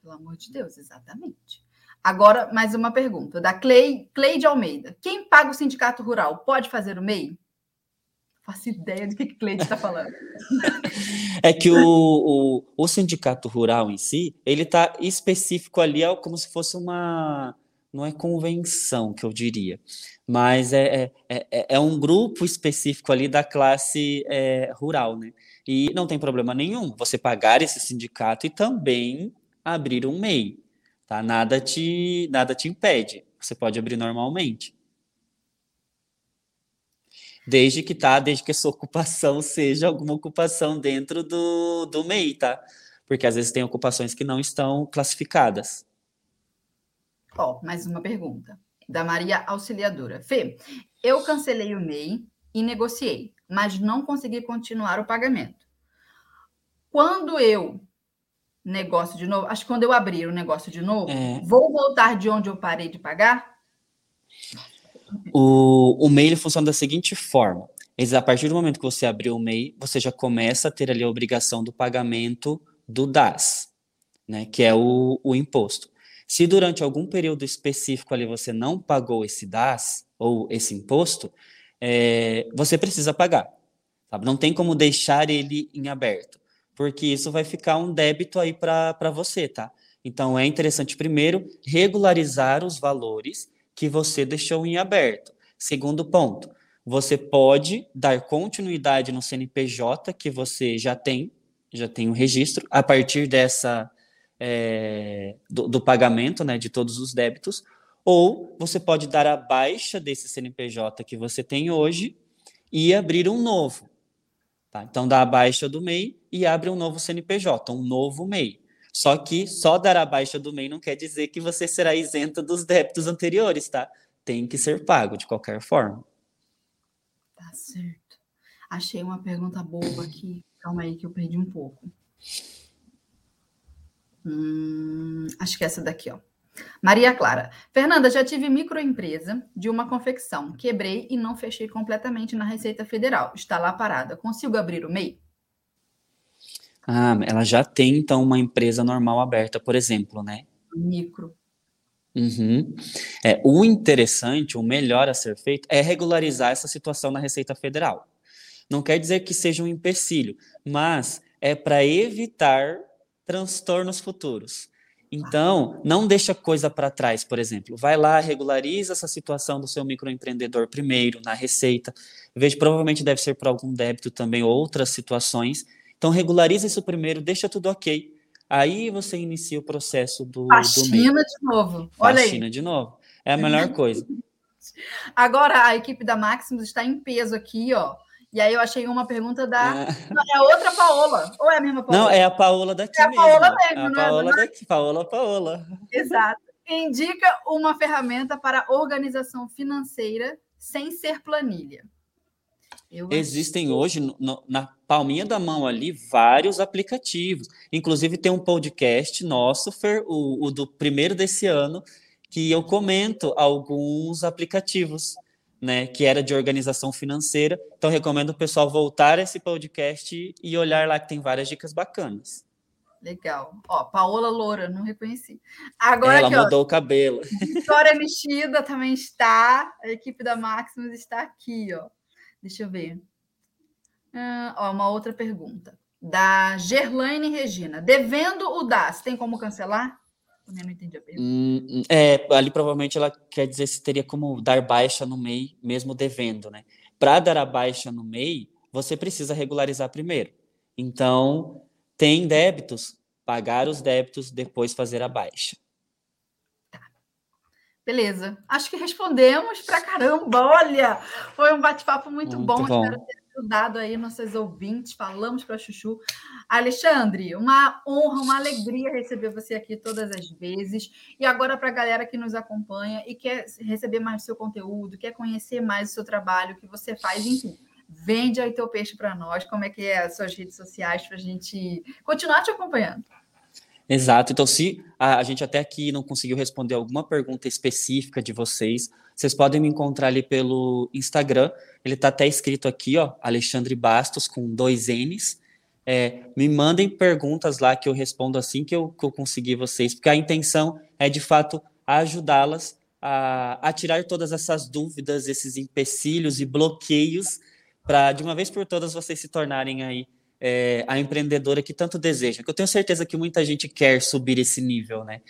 Pelo amor de Deus, exatamente. Agora, mais uma pergunta, da Clay, Clay de Almeida. Quem paga o sindicato rural pode fazer o MEI? Faço ideia do que que Cleide está falando. É que o, o, o sindicato rural em si, ele está específico ali, é como se fosse uma, não é convenção que eu diria, mas é, é, é, é um grupo específico ali da classe é, rural, né? E não tem problema nenhum você pagar esse sindicato e também abrir um MEI, tá? Nada te, nada te impede, você pode abrir normalmente. Desde que tá, desde que a sua ocupação seja alguma ocupação dentro do, do MEI, tá? Porque às vezes tem ocupações que não estão classificadas. Ó, mais uma pergunta. Da Maria Auxiliadora. Fê, eu cancelei o MEI e negociei, mas não consegui continuar o pagamento. Quando eu negócio de novo, acho que quando eu abrir o negócio de novo, É. vou voltar de onde eu parei de pagar? O, o MEI ele funciona da seguinte forma: eles, a partir do momento que você abrir o MEI, você já começa a ter ali a obrigação do pagamento do DAS, né, que é o, o imposto. Se durante algum período específico ali você não pagou esse DAS ou esse imposto, é, você precisa pagar. sabe? Não tem como deixar ele em aberto, porque isso vai ficar um débito aí para você, tá? Então é interessante primeiro regularizar os valores que você deixou em aberto. Segundo ponto, você pode dar continuidade no CNPJ que você já tem, já tem o registro, a partir dessa é, do, do pagamento né, de todos os débitos, ou você pode dar a baixa desse CNPJ que você tem hoje e abrir um novo. Tá? Então, dá a baixa do MEI e abre um novo CNPJ, um novo MEI. Só que só dar a baixa do MEI não quer dizer que você será isenta dos débitos anteriores, tá? Tem que ser pago de qualquer forma. Tá certo. Achei uma pergunta boba aqui. Calma aí que eu perdi um pouco. Hum, acho que é essa daqui, ó. Maria Clara. Fernanda, já tive microempresa de uma confecção. Quebrei e não fechei completamente na Receita Federal. Está lá parada. Consigo abrir o MEI? Ah, ela já tem, então, uma empresa normal aberta, por exemplo, né? Micro. Uhum. É, o interessante, o melhor a ser feito, é regularizar essa situação na Receita Federal. Não quer dizer que seja um empecilho, mas é para evitar transtornos futuros. Então, não deixa coisa para trás, por exemplo. Vai lá, regulariza essa situação do seu microempreendedor primeiro, na Receita. Veja, provavelmente deve ser por algum débito também, outras situações. Então, regulariza isso primeiro, deixa tudo ok. Aí você inicia o processo do, do. Faxina de novo. Olha aí. Faxina de novo. É a melhor coisa. Agora a equipe da Maximus está em peso aqui, ó. E aí eu achei uma pergunta da. É. Não, é a outra Paola. Ou é a mesma Paola? Não, é a Paola daqui É a mesmo. Paola mesmo, É a não é? Paola daqui, Paola, Paola. Exato. Indica uma ferramenta para organização financeira sem ser planilha. Eu Existem hoje, no- na palminha da mão ali, vários aplicativos. Inclusive, tem um podcast nosso, Fer, o, o do primeiro desse ano, que eu comento alguns aplicativos, né, que era de organização financeira. Então, recomendo o pessoal voltar a esse podcast e olhar lá, que tem várias dicas bacanas. Legal. Ó, Paola Loura, não reconheci. Agora Ela aqui, ó, mudou o cabelo. Vitória Mexida também está. A equipe da Maximus está aqui, ó. Deixa eu ver. Ah, ó, uma outra pergunta. Da Gerlaine Regina. Devendo o DAS, tem como cancelar? Eu não entendi a pergunta. Hum, hum, é, ali provavelmente ela quer dizer se teria como dar baixa no MEI, mesmo devendo, né? Para dar a baixa no MEI, você precisa regularizar primeiro. Então, tem débitos, pagar os débitos, depois fazer a baixa. Beleza. Acho que respondemos pra caramba. Olha, foi um bate-papo muito, Muito bom. bom. Espero ter ajudado aí nossos ouvintes, falamos para Chuchu. Alexandre, uma honra, uma alegria receber você aqui todas as vezes. E agora, para a galera que nos acompanha e quer receber mais do seu conteúdo, quer conhecer mais o seu trabalho, o que você faz, enfim Vende aí teu peixe para nós, como é que é as suas redes sociais para a gente continuar te acompanhando. Exato. Então, se a, gente até aqui não conseguiu responder alguma pergunta específica de vocês, vocês podem me encontrar ali pelo Instagram. Ele está até escrito aqui, ó, Alexandre Bastos, com dois N's. É, me mandem perguntas lá que eu respondo assim que eu, que eu conseguir vocês, porque a intenção é, de fato, ajudá-las a, a tirar todas essas dúvidas, esses empecilhos e bloqueios para de uma vez por todas vocês se tornarem aí é, a empreendedora que tanto deseja. Que eu tenho certeza que muita gente quer subir esse nível, né?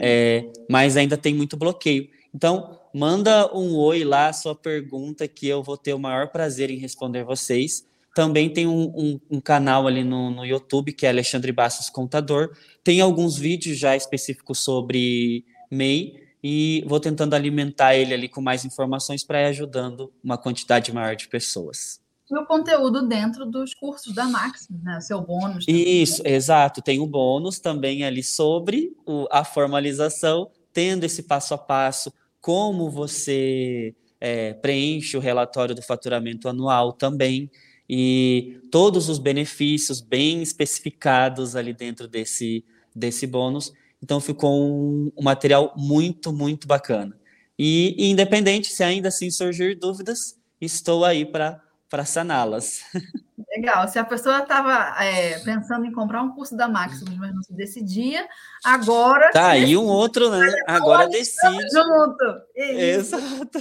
É, mas ainda tem muito bloqueio. Então, manda um oi lá, sua pergunta, que eu vou ter o maior prazer em responder vocês. Também tem um, um, um canal ali no, no, YouTube, que é Alexandre Bastos Contador. Tem alguns vídeos já específicos sobre MEI, e vou tentando alimentar ele ali com mais informações para ir ajudando uma quantidade maior de pessoas e o conteúdo dentro dos cursos da Maximus, né? Seu bônus. Também. Isso, exato. Tem o bônus também ali sobre o, a formalização, tendo esse passo a passo, como você é, preenche o relatório do faturamento anual também, e todos os benefícios bem especificados ali dentro desse, desse bônus. Então ficou um, um material muito, muito bacana. E, e independente se ainda assim surgir dúvidas, estou aí para saná-las. Legal. Se a pessoa estava é, pensando em comprar um curso da Maximus, mas não se decidia, agora. Tá, aí um outro, né? Agora decide. Junto. Exato.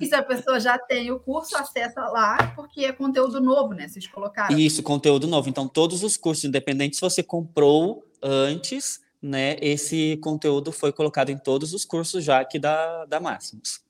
E se a pessoa já tem o curso, acessa lá, porque é conteúdo novo, né? Vocês colocaram. Isso, conteúdo novo. Então, todos os cursos, independente se você comprou antes, né? Esse conteúdo foi colocado em todos os cursos já aqui da, da Máximos.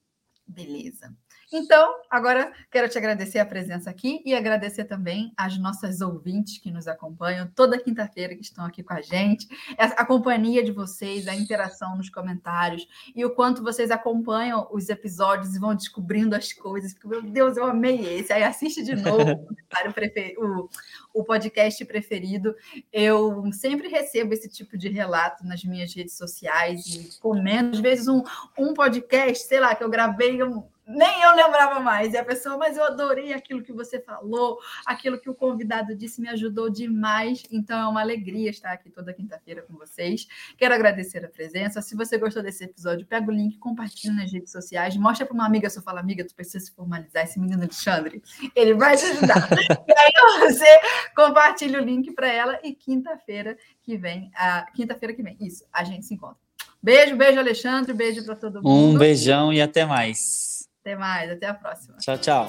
Beleza. Então, agora quero te agradecer a presença aqui e agradecer também às nossas ouvintes que nos acompanham toda quinta-feira, que estão aqui com a gente, a companhia de vocês, a interação nos comentários e o quanto vocês acompanham os episódios e vão descobrindo as coisas. Meu Deus, eu amei esse. Aí assiste de novo o, o podcast preferido. Eu sempre recebo esse tipo de relato nas minhas redes sociais e comendo, às vezes, um, um podcast, sei lá, que eu gravei. Um, nem eu lembrava mais. E a pessoa, mas eu adorei aquilo que você falou, aquilo que o convidado disse me ajudou demais. Então é uma alegria estar aqui toda quinta-feira com vocês. Quero agradecer a presença. Se você gostou desse episódio, pega o link, compartilha nas redes sociais, mostra para uma amiga sua, fala, amiga, tu precisa se formalizar, esse menino Alexandre, ele vai te ajudar. e aí você compartilha o link para ela e quinta-feira que vem, a quinta-feira que vem, isso, a gente se encontra. Beijo, beijo, Alexandre, beijo para todo mundo. Um beijão e até mais. Até mais, até a próxima. Tchau, tchau.